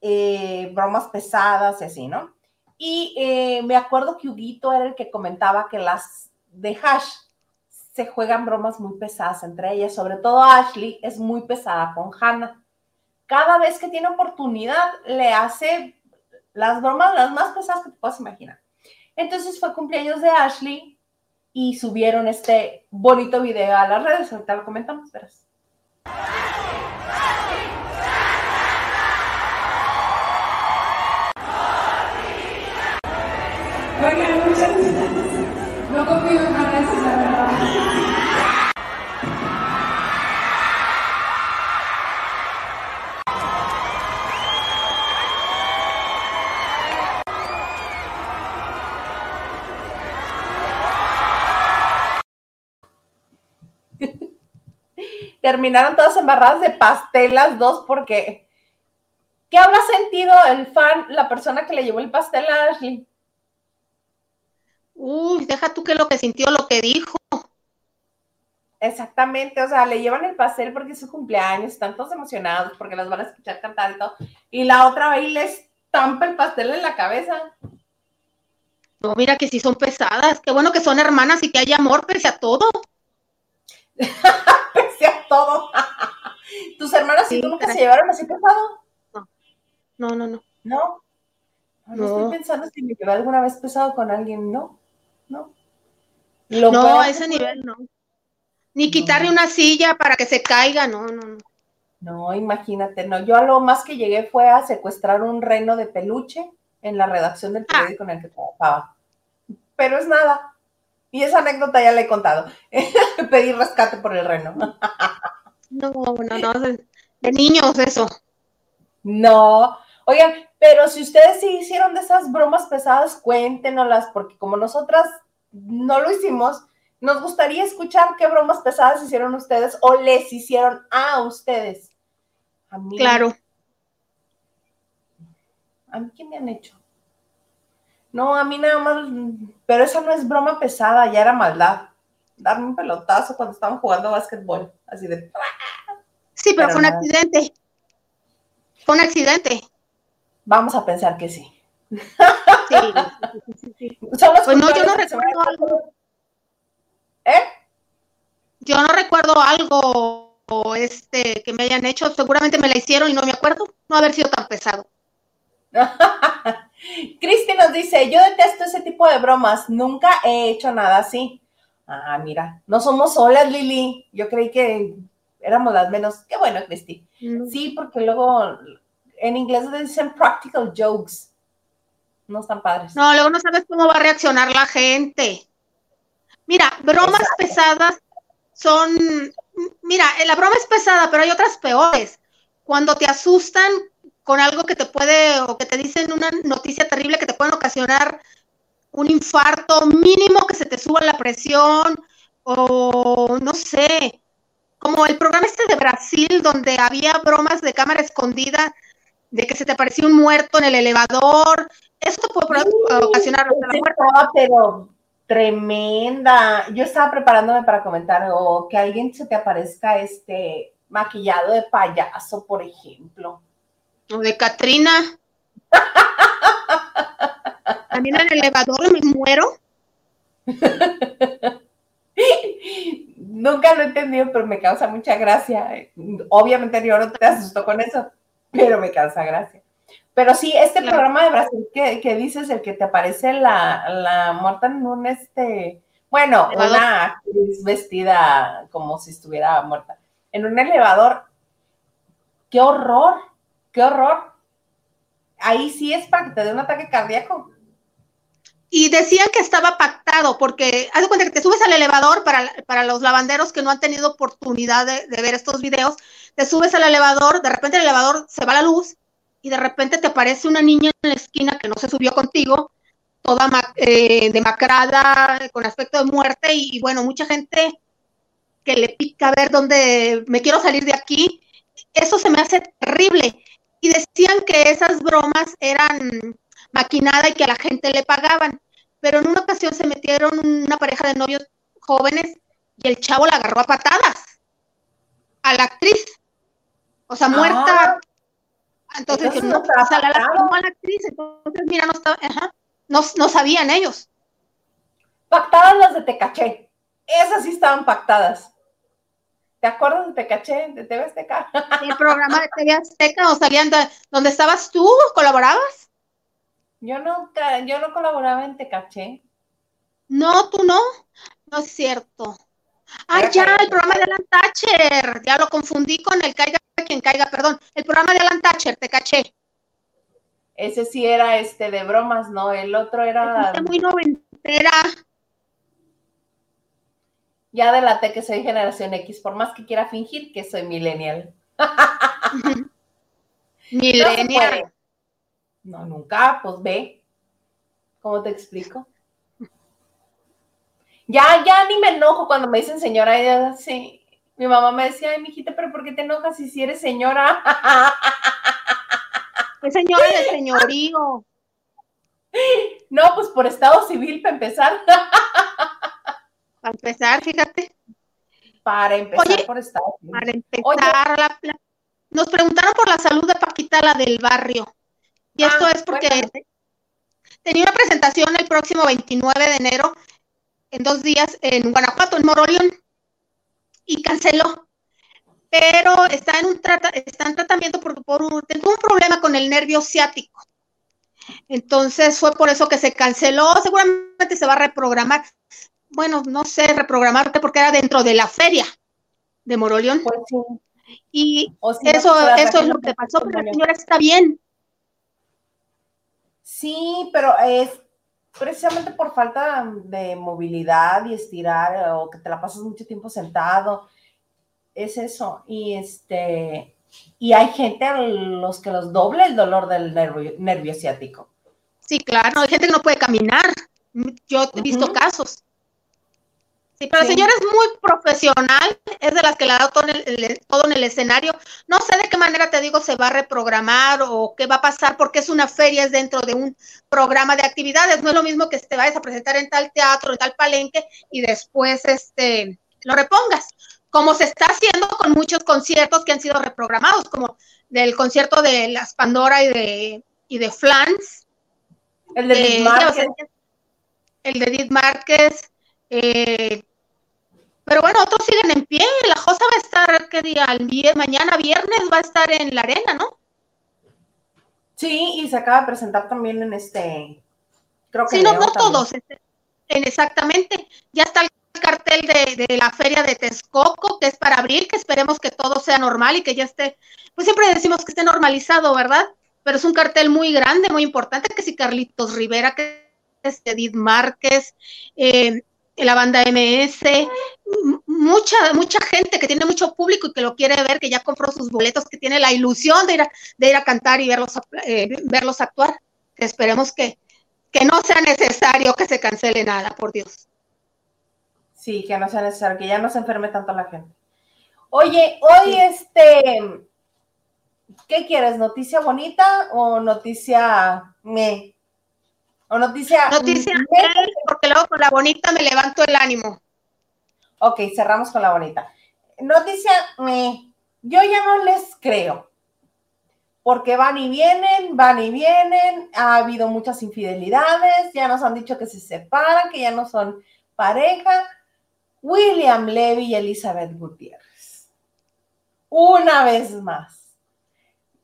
eh, bromas pesadas y así, ¿no? Y eh, me acuerdo que Huguito era el que comentaba que las de Hash se juegan bromas muy pesadas entre ellas, sobre todo Ashley es muy pesada con Hannah. Cada vez que tiene oportunidad le hace las bromas las más pesadas que te puedas imaginar. Entonces fue cumpleaños de Ashley y subieron este bonito video a las redes, ahorita lo comentamos, verás. Terminaron todas embarradas de pastel las dos porque ¿qué habrá sentido el fan, la persona que le llevó el pastel a Ashley? Uy, deja tú que lo que sintió, lo que dijo. Exactamente, o sea, le llevan el pastel porque es su cumpleaños, están todos emocionados porque las van a escuchar cantar y todo. Y la otra ahí les estampa el pastel en la cabeza. No, mira que sí son pesadas. Qué bueno que son hermanas y que hay amor pese a todo. pese a todo. ¿Tus hermanas y tú nunca se llevaron así pesado? No, no, no. ¿No? No, estoy pensando si me llevé alguna vez pesado con alguien, ¿no? No. no, a ese nivel no. Ni quitarle una silla para que se caiga, no, no, no. No, imagínate, no. Yo a lo más que llegué fue a secuestrar un reno de peluche en la redacción del ah. periódico en el que trabajaba. Pero es nada. Y esa anécdota ya la he contado. Pedí rescate por el reno. no, no, no. De, niños eso. No. Oigan, pero si ustedes sí hicieron de esas bromas pesadas, cuéntenoslas, porque como nosotras no lo hicimos, nos gustaría escuchar qué bromas pesadas hicieron ustedes o les hicieron a ustedes. A mí, claro. ¿A mí qué me han hecho? No, a mí nada más, pero esa no es broma pesada, ya era maldad. Darme un pelotazo cuando estaban jugando básquetbol, así de... Sí, pero, fue un accidente. Fue un accidente. Vamos a pensar que sí. Sí, pues no, yo no recuerdo algo. ¿Eh? Yo no recuerdo algo este que me hayan hecho, seguramente me la hicieron y no me acuerdo, no haber sido tan pesado. Cristi nos dice, yo detesto ese tipo de bromas, nunca he hecho nada así. Ah, mira, no somos solas, Lili. Yo creí que éramos las menos. Qué bueno, Cristi. Sí, porque luego en inglés dicen practical jokes. No están padres. No, luego no sabes cómo va a reaccionar la gente. Mira, bromas pesadas son, mira, la broma es pesada, pero hay otras peores. Cuando te asustan con algo que te puede, o que te dicen una noticia terrible que te pueden ocasionar un infarto mínimo, que se te suba la presión, o no sé, como el programa este de Brasil, donde había bromas de cámara escondida, de que se te apareció un muerto en el elevador, esto puede ocasionar la muerte. Pero tremenda. Yo estaba preparándome para comentar o que alguien se te aparezca este maquillado de payaso, por ejemplo. O de Katrina. También en el elevador me muero. Nunca lo he entendido, pero me causa mucha gracia. Obviamente yo no te asustó con eso, pero me causa gracia. Pero sí, este programa de Brasil que, dices, el que te aparece la, la muerta en un este, bueno, una actriz vestida como si estuviera muerta, en un elevador. ¡Qué horror! ¡Qué horror! Ahí sí es para que te dé un ataque cardíaco. Y decían que estaba pactado, porque haz de cuenta que te subes al elevador para, para los lavanderos que no han tenido oportunidad de, de ver estos videos, te subes al elevador, de repente el elevador se va la luz y de repente te aparece una niña en la esquina que no se subió contigo, toda eh, demacrada, con aspecto de muerte, y, bueno, mucha gente que le pica a ver dónde me quiero salir de aquí, eso se me hace terrible. Y decían que esas bromas eran maquinadas y que a la gente le pagaban, pero en una ocasión se metieron una pareja de novios jóvenes y el chavo la agarró a patadas a la actriz. O sea, muerta, ah. Entonces, no, a la actriz, entonces mira, no, estaba, ajá, no, no, sabían ellos. Pactadas las de Tecaché, esas sí estaban pactadas. ¿Te acuerdas de Tecaché, de TV Azteca? El programa de TV Azteca, o salían de, donde estabas tú, colaborabas. Yo nunca, yo no colaboraba en Tecaché. No, tú no, no es cierto. Ah, ya, el programa de Alan Thatcher, ya lo confundí con el Caiga quien caiga, perdón, el programa de Alan Thatcher, te caché. Ese sí era este de bromas, ¿no? El otro era. muy noventera. Ya delaté que soy generación X, por más que quiera fingir que soy millennial. millennial. No, nunca, pues ve. ¿Cómo te explico? Ya, ya ni me enojo cuando me dicen señora, ya, sí, mi mamá me decía, ay, mijita, pero ¿por qué te enojas si eres señora? ¿Qué señora de señorío? No, pues por estado civil, para empezar. Para empezar, fíjate. Para empezar por estado civil. Para empezar, nos preguntaron por la salud de Paquita, la del barrio. Y esto ah, es porque tenía una presentación el próximo 29 de enero, en dos días, en Guanajuato, en Moroleón, y canceló. Pero está en un trata, está en tratamiento por, un, tengo un problema con el nervio ciático. Entonces fue por eso que se canceló. Seguramente se va a reprogramar. Bueno, no sé, reprogramar porque era dentro de la feria de Moroleón. Pues y eso, eso es lo que pasó, pero la señora está bien. Sí, pero es precisamente por falta de movilidad y estirar o que te la pasas mucho tiempo sentado. Es eso. Y este y hay gente a los que los doble el dolor del nervio, nervio ciático. Sí, claro, hay gente que no puede caminar. Yo he visto casos. Sí, pero la señora es muy profesional, es de las que le ha dado todo en, el, todo en el escenario. No sé de qué manera te digo se va a reprogramar o qué va a pasar, porque es una feria, es dentro de un programa de actividades. No es lo mismo que te vayas a presentar en tal teatro, en tal palenque y después este, lo repongas. Como se está haciendo con muchos conciertos que han sido reprogramados, como del concierto de las Pandora y de, y de Flans. El de Edith Márquez. El de Edith Márquez. Eh, pero bueno, otros siguen en pie. La Josa va a estar, ¿qué día? El mañana viernes va a estar en la arena, ¿no? Sí, y se acaba de presentar también en este. Creo que sí, no, no todos. Este, en exactamente. Ya está el cartel de, de, la feria de Texcoco, que es para abril, que esperemos que todo sea normal y que ya esté. Pues siempre decimos que esté normalizado, ¿verdad? Pero es un cartel muy grande, muy importante, que si Carlitos Rivera, que es Edith Márquez, eh, la banda MS, mucha, mucha gente que tiene mucho público y que lo quiere ver, que ya compró sus boletos, que tiene la ilusión de ir a, de ir a cantar y verlos, eh, verlos actuar. Esperemos que, que no sea necesario que se cancele nada, por Dios. Sí, que no sea necesario, que ya no se enferme tanto la gente. Oye, hoy este, ¿qué quieres? ¿Noticia bonita o noticia me? O noticia. Noticia, porque luego con la bonita me levanto el ánimo. Ok, cerramos con la bonita. Noticia, yo ya no les creo. Porque van y vienen, van y vienen, ha habido muchas infidelidades, ya nos han dicho que se separan, que ya no son pareja. William Levy y Elizabeth Gutiérrez. Una vez más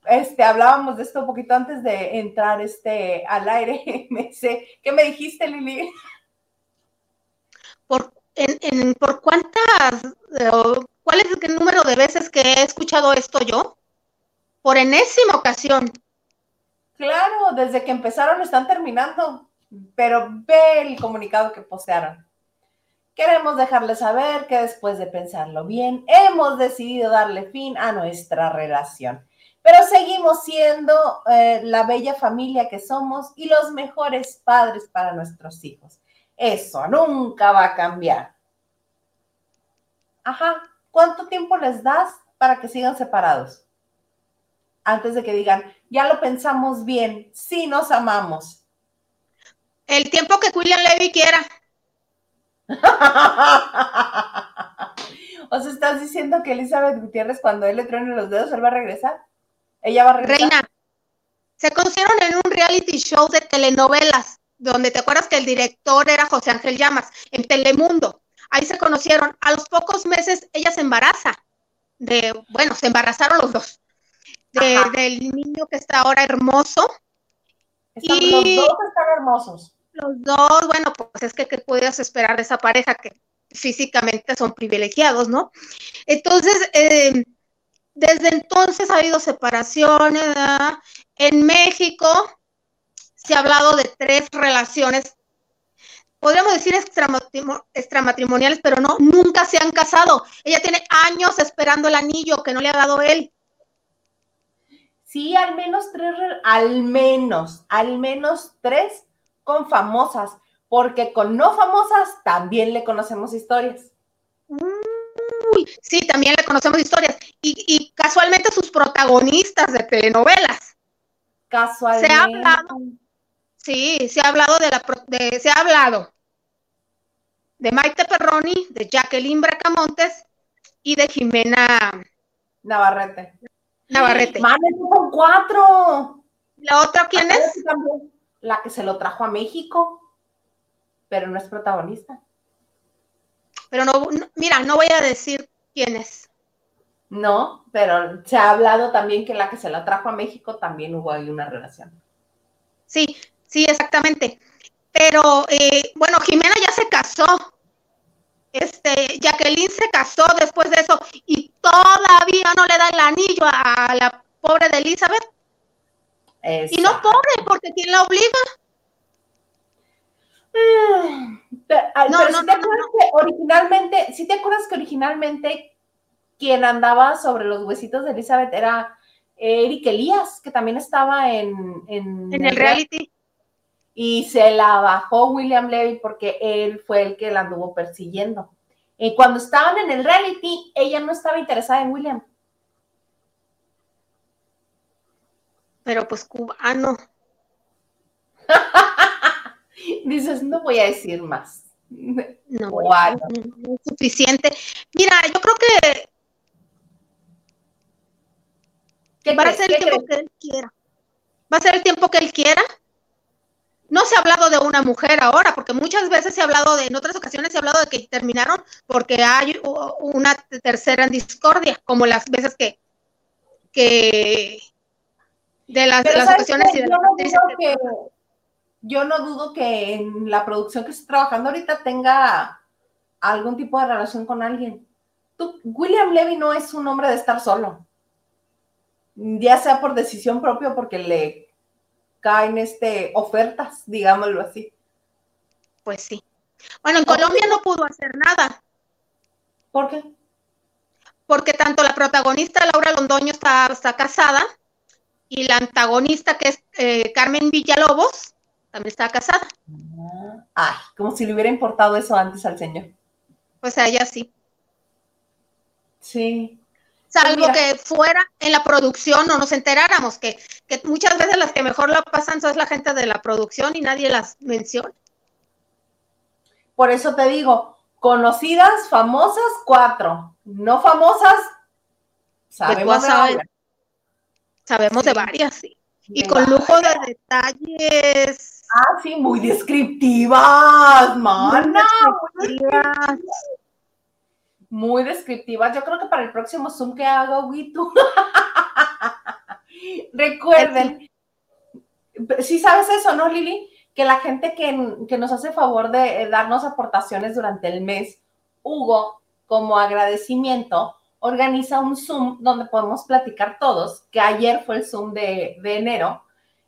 este, hablábamos de esto un poquito antes de entrar este, al aire. Me sé, ¿Qué me dijiste, Lili? ¿Por, en, ¿por cuántas, cuál es el número de veces que he escuchado esto yo? Por enésima ocasión. Claro, desde que empezaron están terminando, pero ve el comunicado que postearon. Queremos dejarles saber que después de pensarlo bien, hemos decidido darle fin a nuestra relación pero seguimos siendo eh, la bella familia que somos y los mejores padres para nuestros hijos. Eso nunca va a cambiar. Ajá, ¿cuánto tiempo les das para que sigan separados? Antes de que digan, ya lo pensamos bien, sí nos amamos. El tiempo que William Levy quiera. o sea, estás diciendo que Elizabeth Gutiérrez, cuando él le truene los dedos, él va a regresar. Ella va a Reina, se conocieron en un reality show de telenovelas, donde te acuerdas que el director era José Ángel Llamas, en Telemundo. Ahí se conocieron. A los pocos meses ella se embaraza. De, bueno, se embarazaron los dos. del niño que está ahora hermoso. y los dos están hermosos. Los dos, bueno, pues es que ¿qué pudieras esperar de esa pareja que físicamente son privilegiados, ¿no? Entonces, eh, desde entonces ha habido separaciones. En México se ha hablado de tres relaciones, podríamos decir extramatrimoniales, pero no, nunca se han casado. Ella tiene años esperando el anillo que no le ha dado él. Sí, al menos tres, al menos, al menos tres con famosas, porque con no famosas también le conocemos historias. Sí, también le conocemos historias. Y, casualmente sus protagonistas de telenovelas. Casualmente. Se ha hablado, sí, se ha hablado de la, de, se ha hablado de Maite Perroni, de Jacqueline Bracamontes y de Jimena Navarrete. Navarrete. Mames, son cuatro. ¿La otra quién es? la que se lo trajo a México, pero no es protagonista. Pero no, no- mira, no voy a decir quién es. No, pero se ha hablado también que la que se la trajo a México también hubo ahí una relación. Sí, sí, exactamente. Pero eh, bueno, Jimena ya se casó. Este, Jacqueline se casó después de eso y todavía no le da el anillo a, a la pobre de Elizabeth. Y no pobre, porque ¿quién la obliga? Ay, No, pero no, si te no, acuerdas que originalmente, si te acuerdas que originalmente quien andaba sobre los huesitos de Elizabeth era Eric Elías, que también estaba en, en, En el reality. y se la bajó William Levy porque él fue el que la anduvo persiguiendo. Y cuando estaban en el reality, ella no estaba interesada en William. Pero pues cubano. Dices, no voy a decir más. No, es suficiente. Mira, yo creo que ¿Qué va a ser el ¿Qué tiempo crees? que él quiera. Va a ser el tiempo que él quiera. No se ha hablado de una mujer ahora, porque muchas veces se ha hablado de, en otras ocasiones se ha hablado de que terminaron porque hay una tercera en discordia, como las veces que, que de las, las ¿sabes ocasiones qué? y de yo, las no que, yo no dudo que en la producción que estoy trabajando ahorita tenga algún tipo de relación con alguien. Tú- William Levy no es un hombre de estar solo. Ya sea por decisión propia o porque le caen este, ofertas, digámoslo así. Pues sí. Bueno, en. Colombia no pudo hacer nada, ¿Por qué? porque tanto la protagonista Laura Londoño está, está casada y la antagonista que es eh, Carmen Villalobos también está casada. Ay, como si le hubiera importado eso antes al señor. O sea, ella sí. Sí. Salvo que fuera en la producción no nos enteráramos, que, que muchas veces las que mejor la pasan son la gente de la producción y nadie las menciona. Por eso te digo, conocidas, famosas, cuatro. No famosas, sabemos a de varias. Sabemos de varias, sí. Y De con lujo de detalles. Ah, sí, muy descriptivas, mana. descriptivas. Muy descriptivas. Yo creo que para el próximo Zoom que haga, Witu. Recuerden, si sabes eso, ¿no, Lili? Que la gente que, que nos hace favor de eh, darnos aportaciones durante el mes, Hugo, como agradecimiento, organiza un Zoom donde podemos platicar todos, que ayer fue el Zoom de, de enero,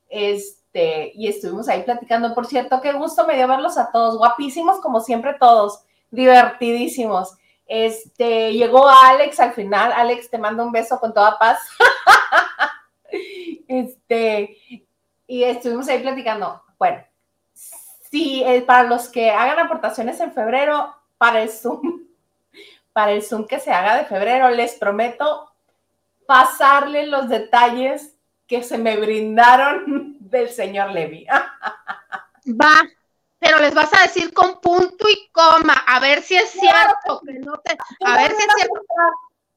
este, y estuvimos ahí platicando. Por cierto, qué gusto me dio verlos a todos, guapísimos como siempre todos, divertidísimos. Este, llegó Alex al final, Alex, te mando un beso con toda paz. este, y estuvimos ahí platicando. Bueno, sí, eh, para los que hagan aportaciones en febrero, para el Zoom, para el Zoom que se haga de febrero, les prometo pasarle los detalles que se me brindaron del señor Levy. Va, pero les vas a decir con punto y coma, a ver si es cierto, que no te, a ver si es cierto.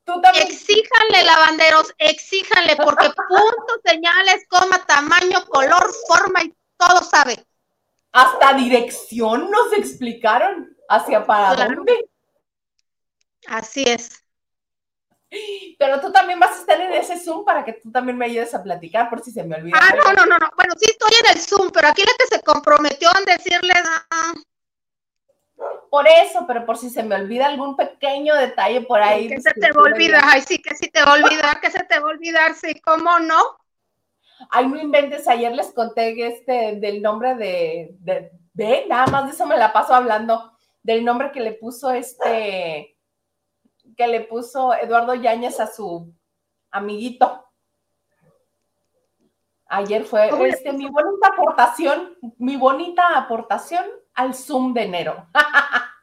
Tú también. Exíjanle, lavanderos, exíjanle, porque puntos, señales, coma, tamaño, color, forma y todo sabe. Hasta dirección nos explicaron hacia para Claro. dónde. Así es. Pero tú también vas a estar en ese Zoom para que tú también me ayudes a platicar por si se me olvida. Ah, no, no, no, no. Bueno, sí estoy en el Zoom, pero aquí la que se comprometió en decirles, ah, Por eso, pero por si se me olvida algún pequeño detalle por ahí. que se te va a olvidar. Ay, sí, que sí te va a olvidar, que se te va a olvidar, sí, ¿cómo no? Ay, no inventes, ayer les conté este, del nombre de, de, ve, nada más de eso me la paso hablando, del nombre que le puso este, que le puso Eduardo Yáñez a su amiguito. Ayer fue ¿Cómo le este, mi bonita aportación, mi bonita aportación al Zoom de enero.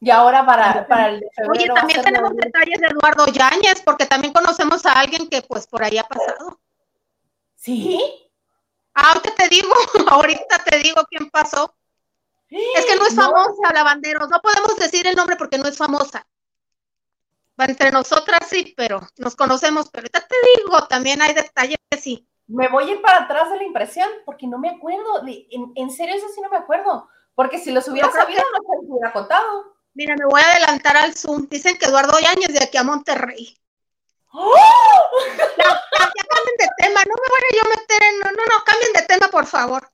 y ahora para, para el de febrero. Oye, también tenemos de- detalles de Eduardo Yáñez, porque también conocemos a alguien que pues por ahí ha pasado. ¿Sí? Ah, ahorita te digo, ahorita te digo quién pasó. Es que no es No. famosa, lavanderos. No podemos decir el nombre porque no es famosa. Va entre nosotras sí, pero nos conocemos. Pero ahorita te digo, también hay detalles sí. me voy a ir para atrás de la impresión porque no me acuerdo. en, serio, eso sí no me acuerdo. Porque si los hubiera sabido, no se los hubiera contado. Mira, me voy a adelantar al Zoom. Dicen que Eduardo Yáñez de aquí a Monterrey. ¡Oh! Ya, cambien de tema. No me voy a yo meter en. No, no, no, cambien de tema, por favor.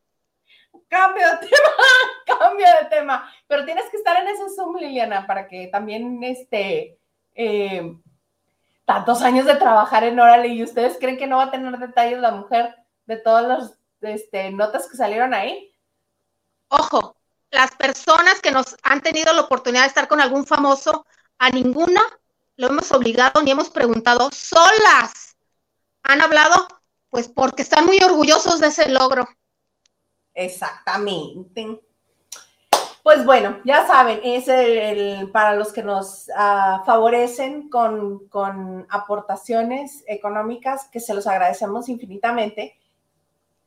Cambio de tema, cambio de tema. Pero tienes que estar en ese Zoom, Liliana, para que también este. Eh, tantos años de trabajar en Orale y ustedes creen que no va a tener detalles la mujer de todas las este, notas que salieron ahí. Ojo, las personas que nos han tenido la oportunidad de estar con algún famoso, a ninguna lo hemos obligado ni hemos preguntado, solas han hablado, pues porque están muy orgullosos de ese logro. Exactamente. Pues bueno, ya saben, es el, para los que nos ah, favorecen con, con, aportaciones económicas, que se los agradecemos infinitamente.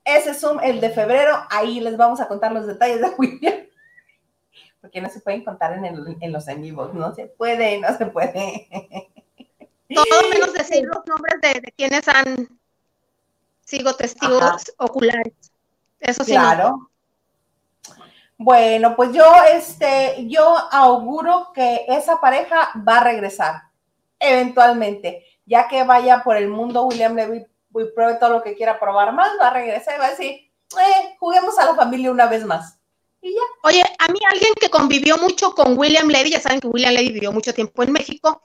Ese Zoom, el de febrero, ahí les vamos a contar los detalles de William. Porque no se pueden contar en, el, en los en vivos, no se puede, no se puede. Todo menos decir los nombres de, quienes han sido testigos oculares. Eso sí. Claro. Bueno, pues yo, este, yo auguro que esa pareja va a regresar eventualmente, ya que vaya por el mundo William Levy y pruebe todo lo que quiera probar más, va a regresar y va a decir, eh, juguemos a la familia una vez más. Y ya. Oye, a mí alguien que convivió mucho con William Levy, ya saben que William Levy vivió mucho tiempo en México,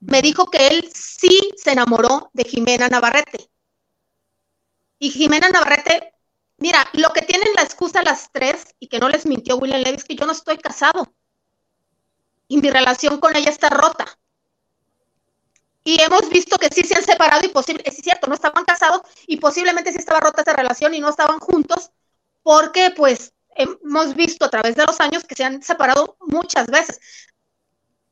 me dijo que él sí se enamoró de Jimena Navarrete. Y Jimena Navarrete Mira, lo que tienen la excusa las tres y que no les mintió William Levy es que yo no estoy casado y mi relación con ella está rota. Y hemos visto que sí se han separado y posible, es cierto, no estaban casados y posiblemente sí estaba rota esa relación y no estaban juntos porque pues hemos visto a través de los años que se han separado muchas veces.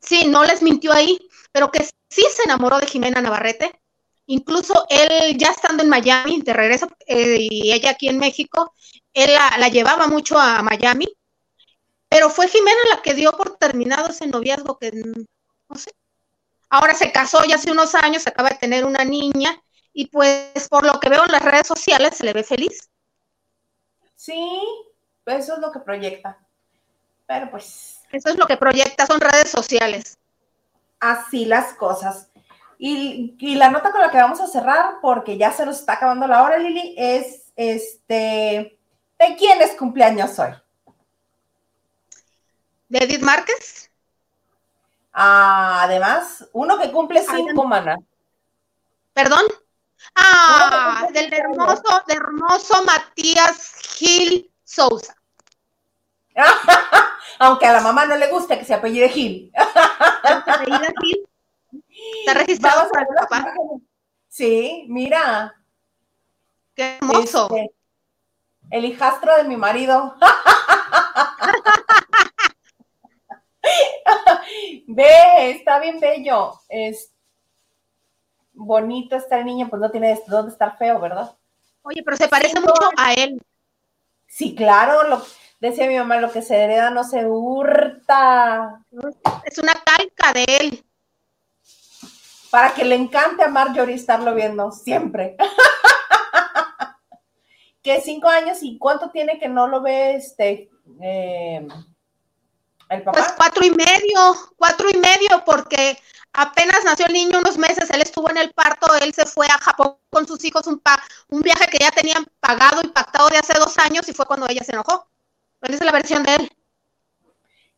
Sí, no les mintió ahí, pero que sí se enamoró de Jimena Navarrete Incluso él ya estando en Miami, de regreso, eh, y ella aquí en México, él la, llevaba mucho a Miami, pero fue Jimena la que dio por terminado ese noviazgo que, no sé. Ahora se casó ya hace unos años, acaba de tener una niña, y pues por lo que veo en las redes sociales se le ve feliz. Sí, eso es lo que proyecta. Pero pues. Eso es lo que proyecta, son redes sociales. Así las cosas. Y, la nota con la que vamos a cerrar, porque ya se nos está acabando la hora, Lili, es este, ¿de quién es cumpleaños hoy? ¿De Edith Márquez? Ah, además, uno que cumple cinco, mana. ¿Perdón? Ah, del hermoso, hermoso Matías Gil Sousa. Aunque a la mamá no le gusta que se apellide Gil. ¿Se apellida Gil? Está registrado papá. Sí, mira. Qué hermoso. Este, el hijastro de mi marido. Ve, está bien bello. Es bonito está el niño, pues no tiene dónde estar feo, ¿verdad? Oye, pero se parece mucho a él. Sí, claro, lo, decía mi mamá, lo que se hereda no se hurta. Es una calca de él para que le encante a Marjorie estarlo viendo siempre. que cinco años y cuánto tiene que no lo ve este eh, el papá. Pues cuatro y medio, cuatro y medio, porque apenas nació el niño unos meses, él estuvo en el parto, él se fue a Japón con sus hijos, un, un viaje que ya tenían pagado y pactado de hace dos años y fue cuando ella se enojó. Esa es la versión de él.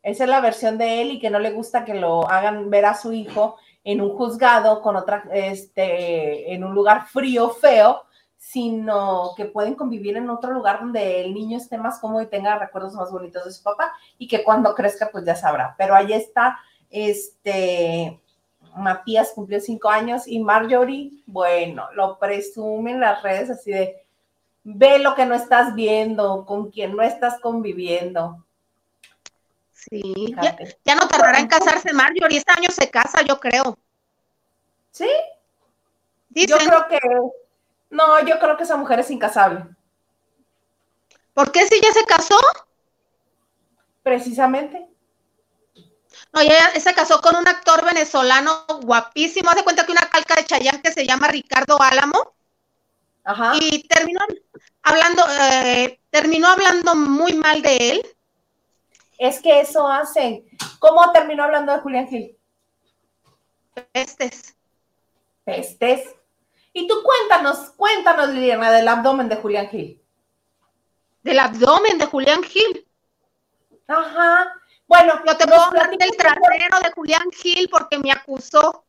Esa es la versión de él y que no le gusta que lo hagan ver a su hijo en un juzgado con otra, este, en un lugar frío, feo, sino que pueden convivir en otro lugar donde el niño esté más cómodo y tenga recuerdos más bonitos de su papá y que cuando crezca pues ya sabrá. Pero ahí está, este, Matías cumplió cinco años y Marjorie, bueno, lo presume en las redes así de, ve lo que no estás viendo, con quien no estás conviviendo. Sí, ya, no tardará en casarse Marjorie, este año se casa, yo creo. ¿Sí? Yo creo que, no, yo creo que esa mujer es incasable. ¿Por qué si ya se casó? Precisamente. No, ella se casó con un actor venezolano guapísimo. Hace cuenta que una calca de Chayanne que se llama Ricardo Álamo. Ajá. Y terminó hablando, eh, terminó hablando muy mal de él. Es que eso hacen. ¿Cómo terminó hablando de Julián Gil? Pestes. Pestes. Y tú cuéntanos, cuéntanos, Liliana, del abdomen de Julián Gil. Del abdomen de Julián Gil. Ajá. Bueno, yo te puedo hablar del trasero de Julián Gil porque me acusó.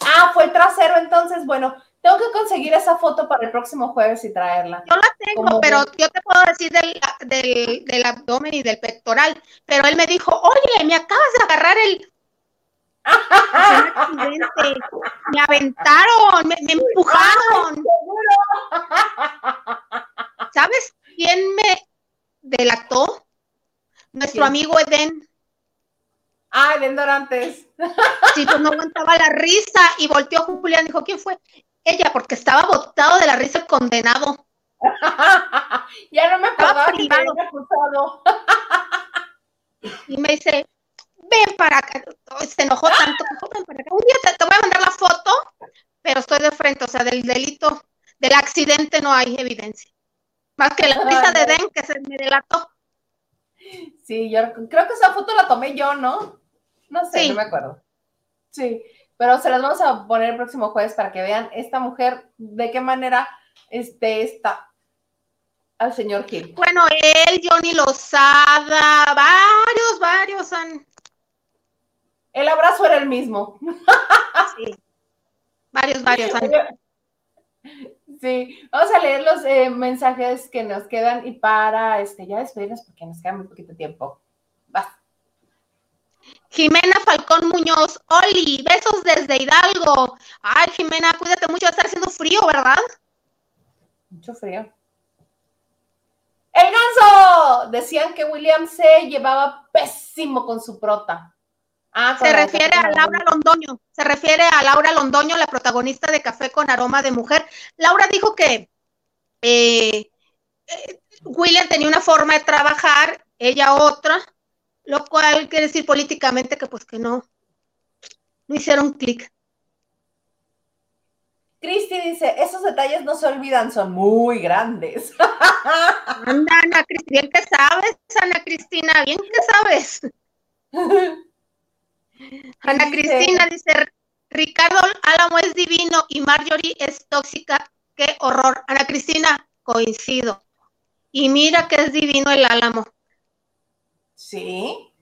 Ah, fue el trasero, entonces, bueno, tengo que conseguir esa foto para el próximo jueves y traerla. Yo la tengo, pero yo te puedo decir del, del, del, abdomen y del pectoral. Pero él me dijo, oye, me acabas de agarrar el... accidente. Me aventaron, me, me empujaron. ¿Sabes quién me delató? Nuestro amigo Eden. Ah, Eden Dorantes. Sí, pues no aguantaba la risa y volteó Julián y dijo, ¿quién fue? Ella, porque estaba botado de la risa el condenado. ya no me acordaba que me acusado. y me dice, ven para acá. Se enojó tanto, ven para acá. Un día te, te, voy a mandar la foto, pero estoy de frente, o sea, del delito, del accidente no hay evidencia. Más que la risa de Den que se me delató. Sí, yo creo que esa foto la tomé yo, ¿no? No sé, sí. no me acuerdo. Sí, pero se las vamos a poner el próximo jueves para que vean esta mujer de qué manera este, está al señor Gil. Bueno, él, Johnny Lozada, varios, varios han. El abrazo era el mismo. Sí. Varios, varios han. Sí, vamos a leer los eh, mensajes que nos quedan y para este, ya despedirnos porque nos queda muy poquito tiempo. Jimena Falcón Muñoz, Oli, besos desde Hidalgo. Ay, Jimena, cuídate mucho, va a estar haciendo frío, ¿verdad? Mucho frío. ¡El ganso! Decían que William se llevaba pésimo con su prota. Ah, se refiere a Laura Londoño, se refiere a Laura Londoño, la protagonista de Café con Aroma de Mujer. Laura dijo que eh, eh, William tenía una forma de trabajar, ella otra, lo cual quiere decir políticamente que pues que no, no hicieron clic. Cristi dice, esos detalles no se olvidan, son muy grandes. Anda, Ana Cristina, bien que sabes, Ana Cristina, bien que sabes. Ana Cristina dice, Ricardo Álamo es divino y Marjorie es tóxica. Qué horror. Ana Cristina, coincido. Y mira que es divino el Álamo. Sí.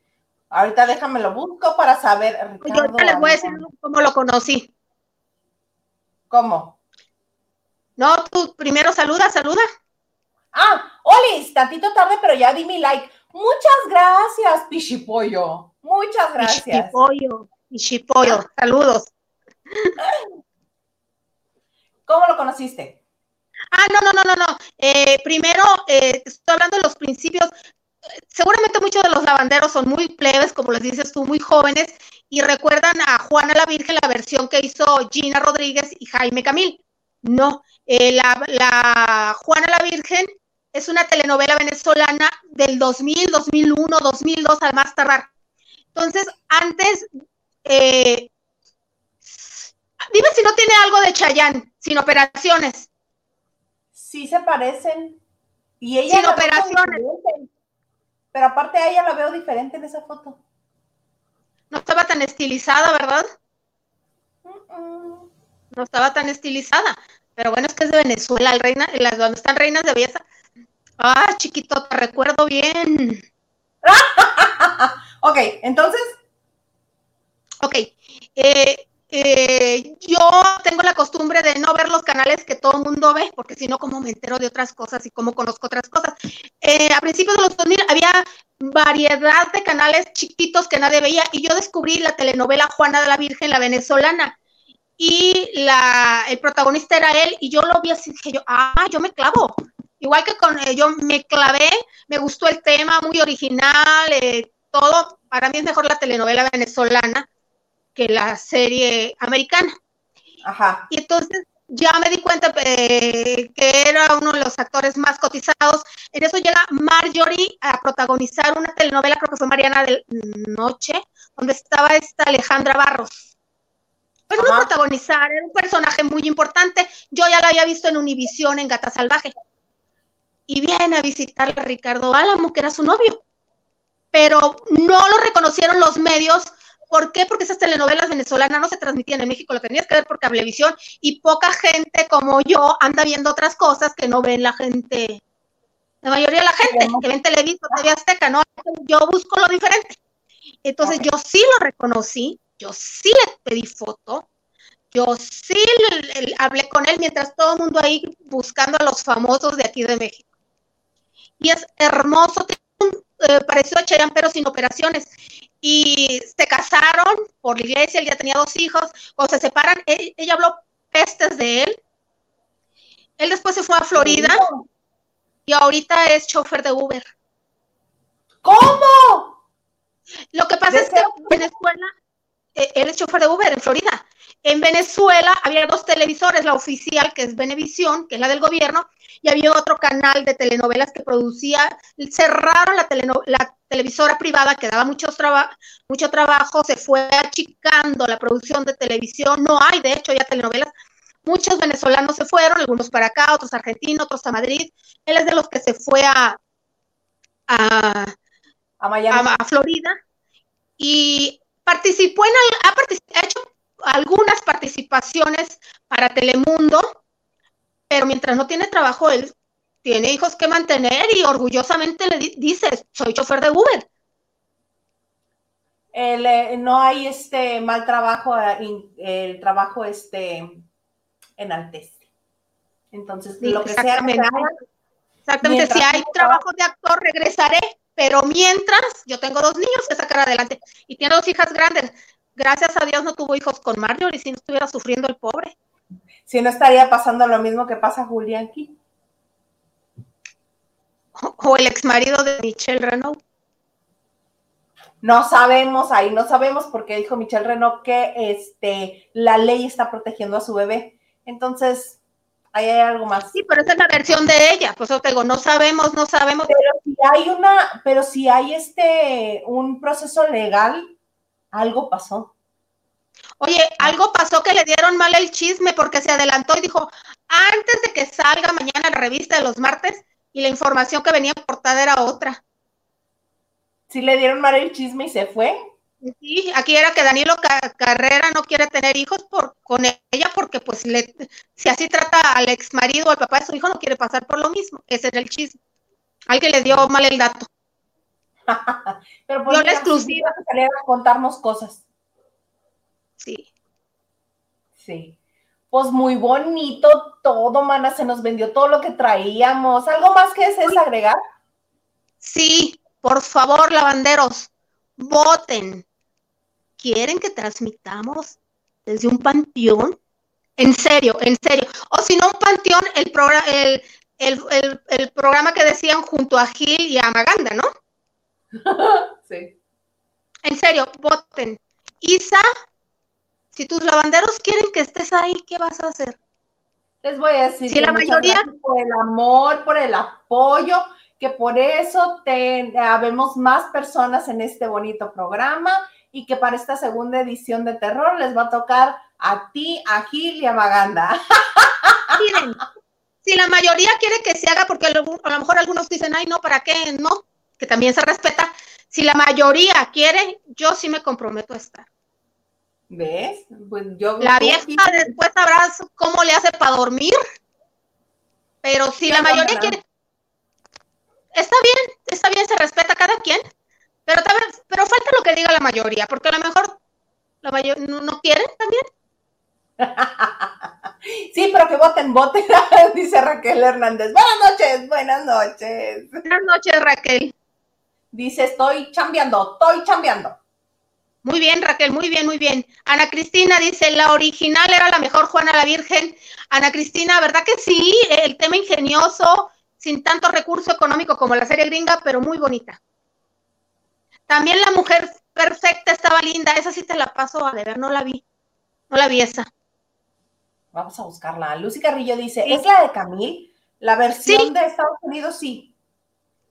Ahorita déjame lo busco para saber. Ricardo Yo les voy a decir cómo lo conocí. ¿Cómo? No, tú primero saluda, saluda. Ah, Olis, tantito tarde, pero ya di mi like. Muchas gracias, Pichipollo. Muchas gracias. Pichipollo, Pichipollo, saludos. ¿Cómo lo conociste? Ah, no, no, no, no, no. Eh, primero, eh, estoy hablando de los principios. Seguramente muchos de los lavanderos son muy plebes, como les dices tú, muy jóvenes, y recuerdan a Juana la Virgen, la versión que hizo Gina Rodríguez y Jaime Camil. No, eh, la, la Juana la Virgen es una telenovela venezolana del 2000, 2001, 2002 al más tardar. Entonces, antes, eh, dime si no tiene algo de Chayán, sin operaciones. Sí se parecen. Y ella sin operaciones. Pero aparte a ella la veo diferente en esa foto. No estaba tan estilizada, ¿verdad? Uh -uh. No estaba tan estilizada. Pero bueno, es que es de Venezuela, el reina, las donde están reinas de belleza. Ah, chiquito, te recuerdo bien. ok, entonces. Ok. Eh, eh, yo tengo la costumbre de no ver los canales que todo el mundo ve, porque si no, como me entero de otras cosas y cómo conozco otras cosas. Eh, a principios de los 2000 había variedad de canales chiquitos que nadie veía y yo descubrí la telenovela Juana de la Virgen, la venezolana. Y la, el protagonista era él y yo lo vi así, dije yo, ah, yo me clavo. Igual que con eh, yo me clavé, me gustó el tema, muy original, eh, todo. Para mí es mejor la telenovela venezolana que la serie americana. Ajá. Y entonces ya me di cuenta eh, que era uno de los actores más cotizados. En eso llega Marjorie a protagonizar una telenovela, creo que fue Mariana de Noche, donde estaba esta Alejandra Barros. Pero no protagonizar, era un personaje muy importante. Yo ya lo había visto en Univisión, en Gata Salvaje. Y viene a visitar a Ricardo Álamo, que era su novio. Pero no lo reconocieron los medios. ¿Por qué? Porque esas telenovelas venezolanas no se transmitían en México, lo tenías que ver por cablevisión y poca gente como yo anda viendo otras cosas que no ven la gente, la mayoría de la gente que ven Televisa, TV Azteca, ¿no? Yo busco lo diferente. Entonces yo sí lo reconocí, yo sí le pedí foto, yo sí hablé con él mientras todo el mundo ahí buscando a los famosos de aquí de México. Y es hermoso, eh, pareció a Cheyenne, pero sin operaciones. Y se casaron por la iglesia, él ya tenía dos hijos, o se separan, ella habló pestes de él. Él después se fue a Florida y ahorita es chofer de Uber. ¿Cómo? Lo que pasa es que en Venezuela, él es chofer de Uber en Florida. En Venezuela había dos televisores, la oficial, que es Venevisión, que es la del gobierno, y había otro canal de telenovelas que producía, cerraron la, la televisora privada que daba mucho trabajo, se fue achicando la producción de televisión, no hay de hecho ya telenovelas, muchos venezolanos se fueron, algunos para acá, otros argentinos, otros a Madrid, él es de los que se fue a, a a, Florida. Y participó en, ha, hecho algunas participaciones para Telemundo, pero mientras no tiene trabajo, él tiene hijos que mantener y orgullosamente le dice, soy chofer de Uber. Eh, no hay este mal trabajo, eh, el trabajo este enaltece. Entonces, lo que sea. Exactamente, si hay trabajo de actor, regresaré pero mientras, yo tengo dos niños que sacar adelante y tiene dos hijas grandes. Gracias a Dios no tuvo hijos con Marjorie, si no estuviera sufriendo el pobre. Si no estaría pasando lo mismo que pasa Julián aquí. O, el ex marido de Michelle Renault. No sabemos, ahí no sabemos porque dijo Michelle Renault que este, la ley está protegiendo a su bebé. Entonces, ahí hay algo más. Sí, pero esa es la versión de ella, pues yo te digo, no sabemos, no sabemos. Pero si hay una, pero si hay este, un proceso legal, algo pasó. Oye, algo pasó que le dieron mal el chisme porque se adelantó y dijo, antes de que salga mañana la revista de los martes, y la información que venía portada era otra. Sí le dieron mal el chisme y se fue. Sí, aquí era que Danilo Carrera no quiere tener hijos por, con ella porque pues le, si así trata al ex marido o al papá de su hijo no quiere pasar por lo mismo. Ese era el chisme. Alguien le dio mal el dato. Pero por la exclusiva. a contarnos cosas. Sí. Sí. Pues muy bonito todo, mana, se nos vendió todo lo que traíamos. ¿Algo más que es agregar? Sí, por favor, lavanderos, voten quieren que transmitamos desde un panteón. En serio, en serio. O si no, un panteón, el, programa, el, programa que decían junto a Gil y a Maganda, ¿no? sí. En serio, voten. Isa, si tus lavanderos quieren que estés ahí, ¿qué vas a hacer? Les voy a decir si la mayoría por el amor, por el apoyo, que por eso te, habemos más personas en este bonito programa y que para esta segunda edición de terror les va a tocar a ti, a Gil y a Maganda. Miren, si la mayoría quiere que se haga, porque a lo mejor algunos dicen, ay, no, ¿para qué? No, que también se respeta. Si la mayoría quiere, yo sí me comprometo a estar. ¿Ves? Pues yo. La vieja después sabrás cómo le hace para dormir. Pero si la mayoría quiere. Está bien, está bien, se respeta a cada quien. Pero, pero falta lo que diga la mayoría, porque a lo mejor la mayoría no, quieren también. Sí, pero que voten, voten, dice Raquel Hernández. Buenas noches, buenas noches. Buenas noches, Raquel. Dice, estoy chambeando, estoy chambeando. Muy bien, Raquel, muy bien, muy bien. Ana Cristina dice, la original era la mejor Juana la Virgen. Ana Cristina, ¿verdad que sí? El tema ingenioso, sin tanto recurso económico como la serie gringa, pero muy bonita. También la mujer perfecta estaba linda, esa sí te la paso a ver, no la vi, no la vi esa. Vamos a buscarla. Lucy Carrillo dice, ¿es la de Camil? La versión de Estados Unidos, sí.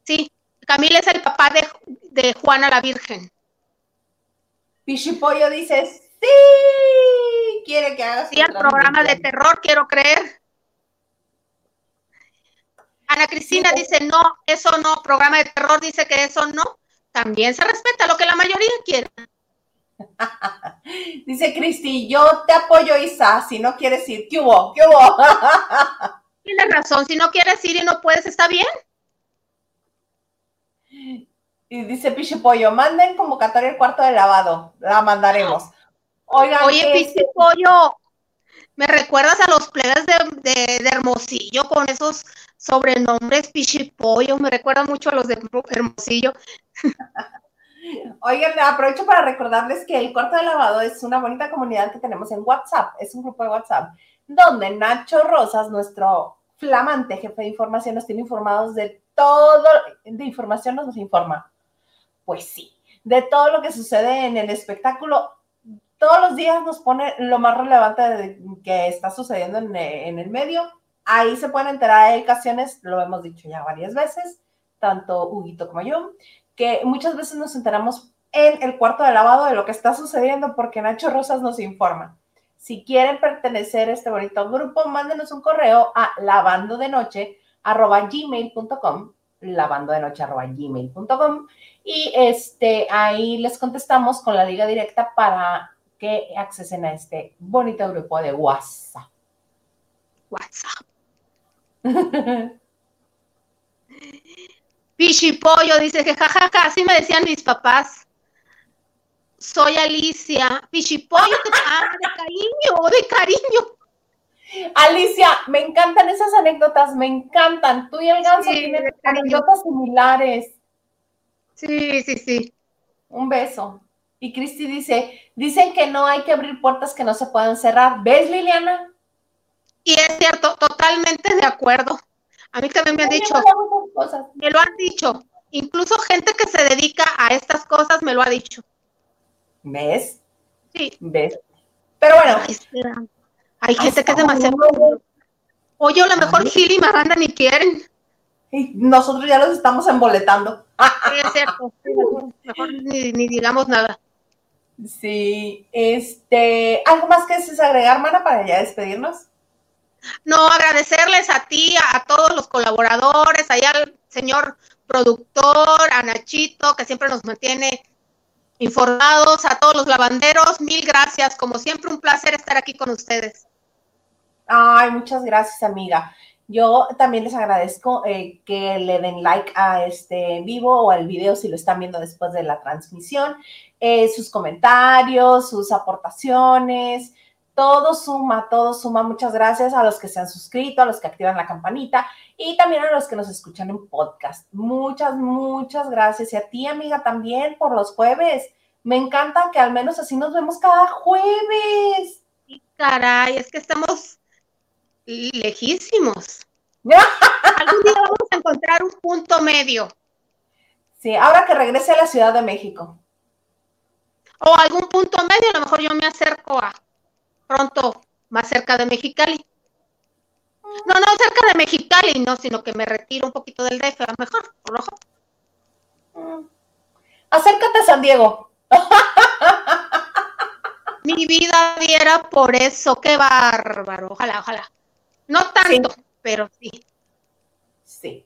Sí, Camil es el papá de, de Juana la Virgen. Pichipollo dice, sí. quiere que haga Sí, el programa de terror, quiero creer. Ana Cristina dice, no, eso no, programa de terror dice que eso no. También se respeta lo que la mayoría quiere. dice Cristi, yo te apoyo, Isa, si no quieres ir. ¿Qué hubo? ¿Qué hubo? Tienes razón, si no quieres ir y no puedes, está bien. Y dice Pichipollo, manden convocatoria el cuarto de lavado, la mandaremos. Oigan, Oye, Pichipollo, me recuerdas a los plebes de, Hermosillo con esos sobrenombres Pichipollo, me recuerda mucho a los de Hermosillo. Oigan, aprovecho para recordarles que el cuarto de lavado es una bonita comunidad que tenemos en WhatsApp, es un grupo de WhatsApp, donde Nacho Rosas, nuestro flamante jefe de información, nos tiene informados de todo, de información nos informa. Pues sí, de todo lo que sucede en el espectáculo, todos los días nos pone lo más relevante de que está sucediendo en, el medio. Ahí se pueden enterar, hay ocasiones, lo hemos dicho ya varias veces, tanto Huguito como yo, que muchas veces nos enteramos en el cuarto de lavado de lo que está sucediendo porque Nacho Rosas nos informa. Si quieren pertenecer a este bonito grupo, mándenos un correo a lavando de noche gmail.com lavando de noche gmail.com y este, ahí les contestamos con la liga directa para que accesen a este bonito grupo de WhatsApp. WhatsApp. Pichipollo dice que jajaja, así me decían mis papás. Soy Alicia. Pichipollo, ah, de cariño, de cariño. Alicia, me encantan esas anécdotas, me encantan. Tú y el ganso tienen anécdotas similares. Sí, sí, sí. Un beso. Y Cristi dice, dicen que no hay que abrir puertas que no se puedan cerrar. ¿Ves, Liliana? Y es cierto, totalmente de acuerdo. A mí también me han dicho, me lo han dicho. Incluso gente que se dedica a estas cosas me lo ha dicho. ¿Ves? Sí. ¿Ves? Pero bueno. hay gente que es demasiado... Oye, a lo mejor Gil y Maranda ni quieren. Y nosotros ya los estamos emboletando. Sí, es cierto. Mejor, ni, digamos nada. Sí, este, ¿algo más que desees agregar, Mana, para ya despedirnos? No, agradecerles a ti, a, todos los colaboradores, allá al señor productor, a Nachito, que siempre nos mantiene informados, a todos los lavanderos, mil gracias, como siempre un placer estar aquí con ustedes. Ay, muchas gracias, amiga. Yo también les agradezco eh, que le den like a este vivo o al video si lo están viendo después de la transmisión, eh, sus comentarios, sus aportaciones, todo suma, todo suma. Muchas gracias a los que se han suscrito, a los que activan la campanita y también a los que nos escuchan en podcast. Muchas, muchas gracias. Y a ti, amiga, también por los jueves. Me encanta que al menos así nos vemos cada jueves. Caray, es que estamos lejísimos. Algún día vamos a encontrar un punto medio. Sí, ahora que regrese a la Ciudad de México. O algún punto medio, a lo mejor yo me acerco a pronto más cerca de Mexicali. No, no cerca de Mexicali, no, sino que me retiro un poquito del DF, a lo mejor, por rojo. Mm. Acércate a San Diego. Mi vida diera por eso, qué bárbaro, ojalá, ojalá. No tanto, pero sí. Sí.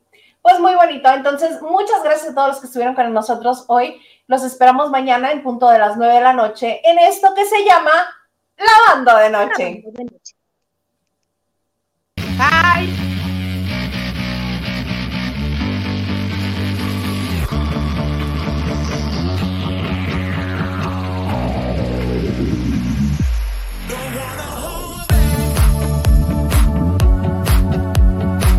Pues muy bonito. Entonces, muchas gracias a todos los que estuvieron con nosotros hoy. Los esperamos mañana en punto de las nueve de la noche en esto que se llama Lavando de. Lavando de noche.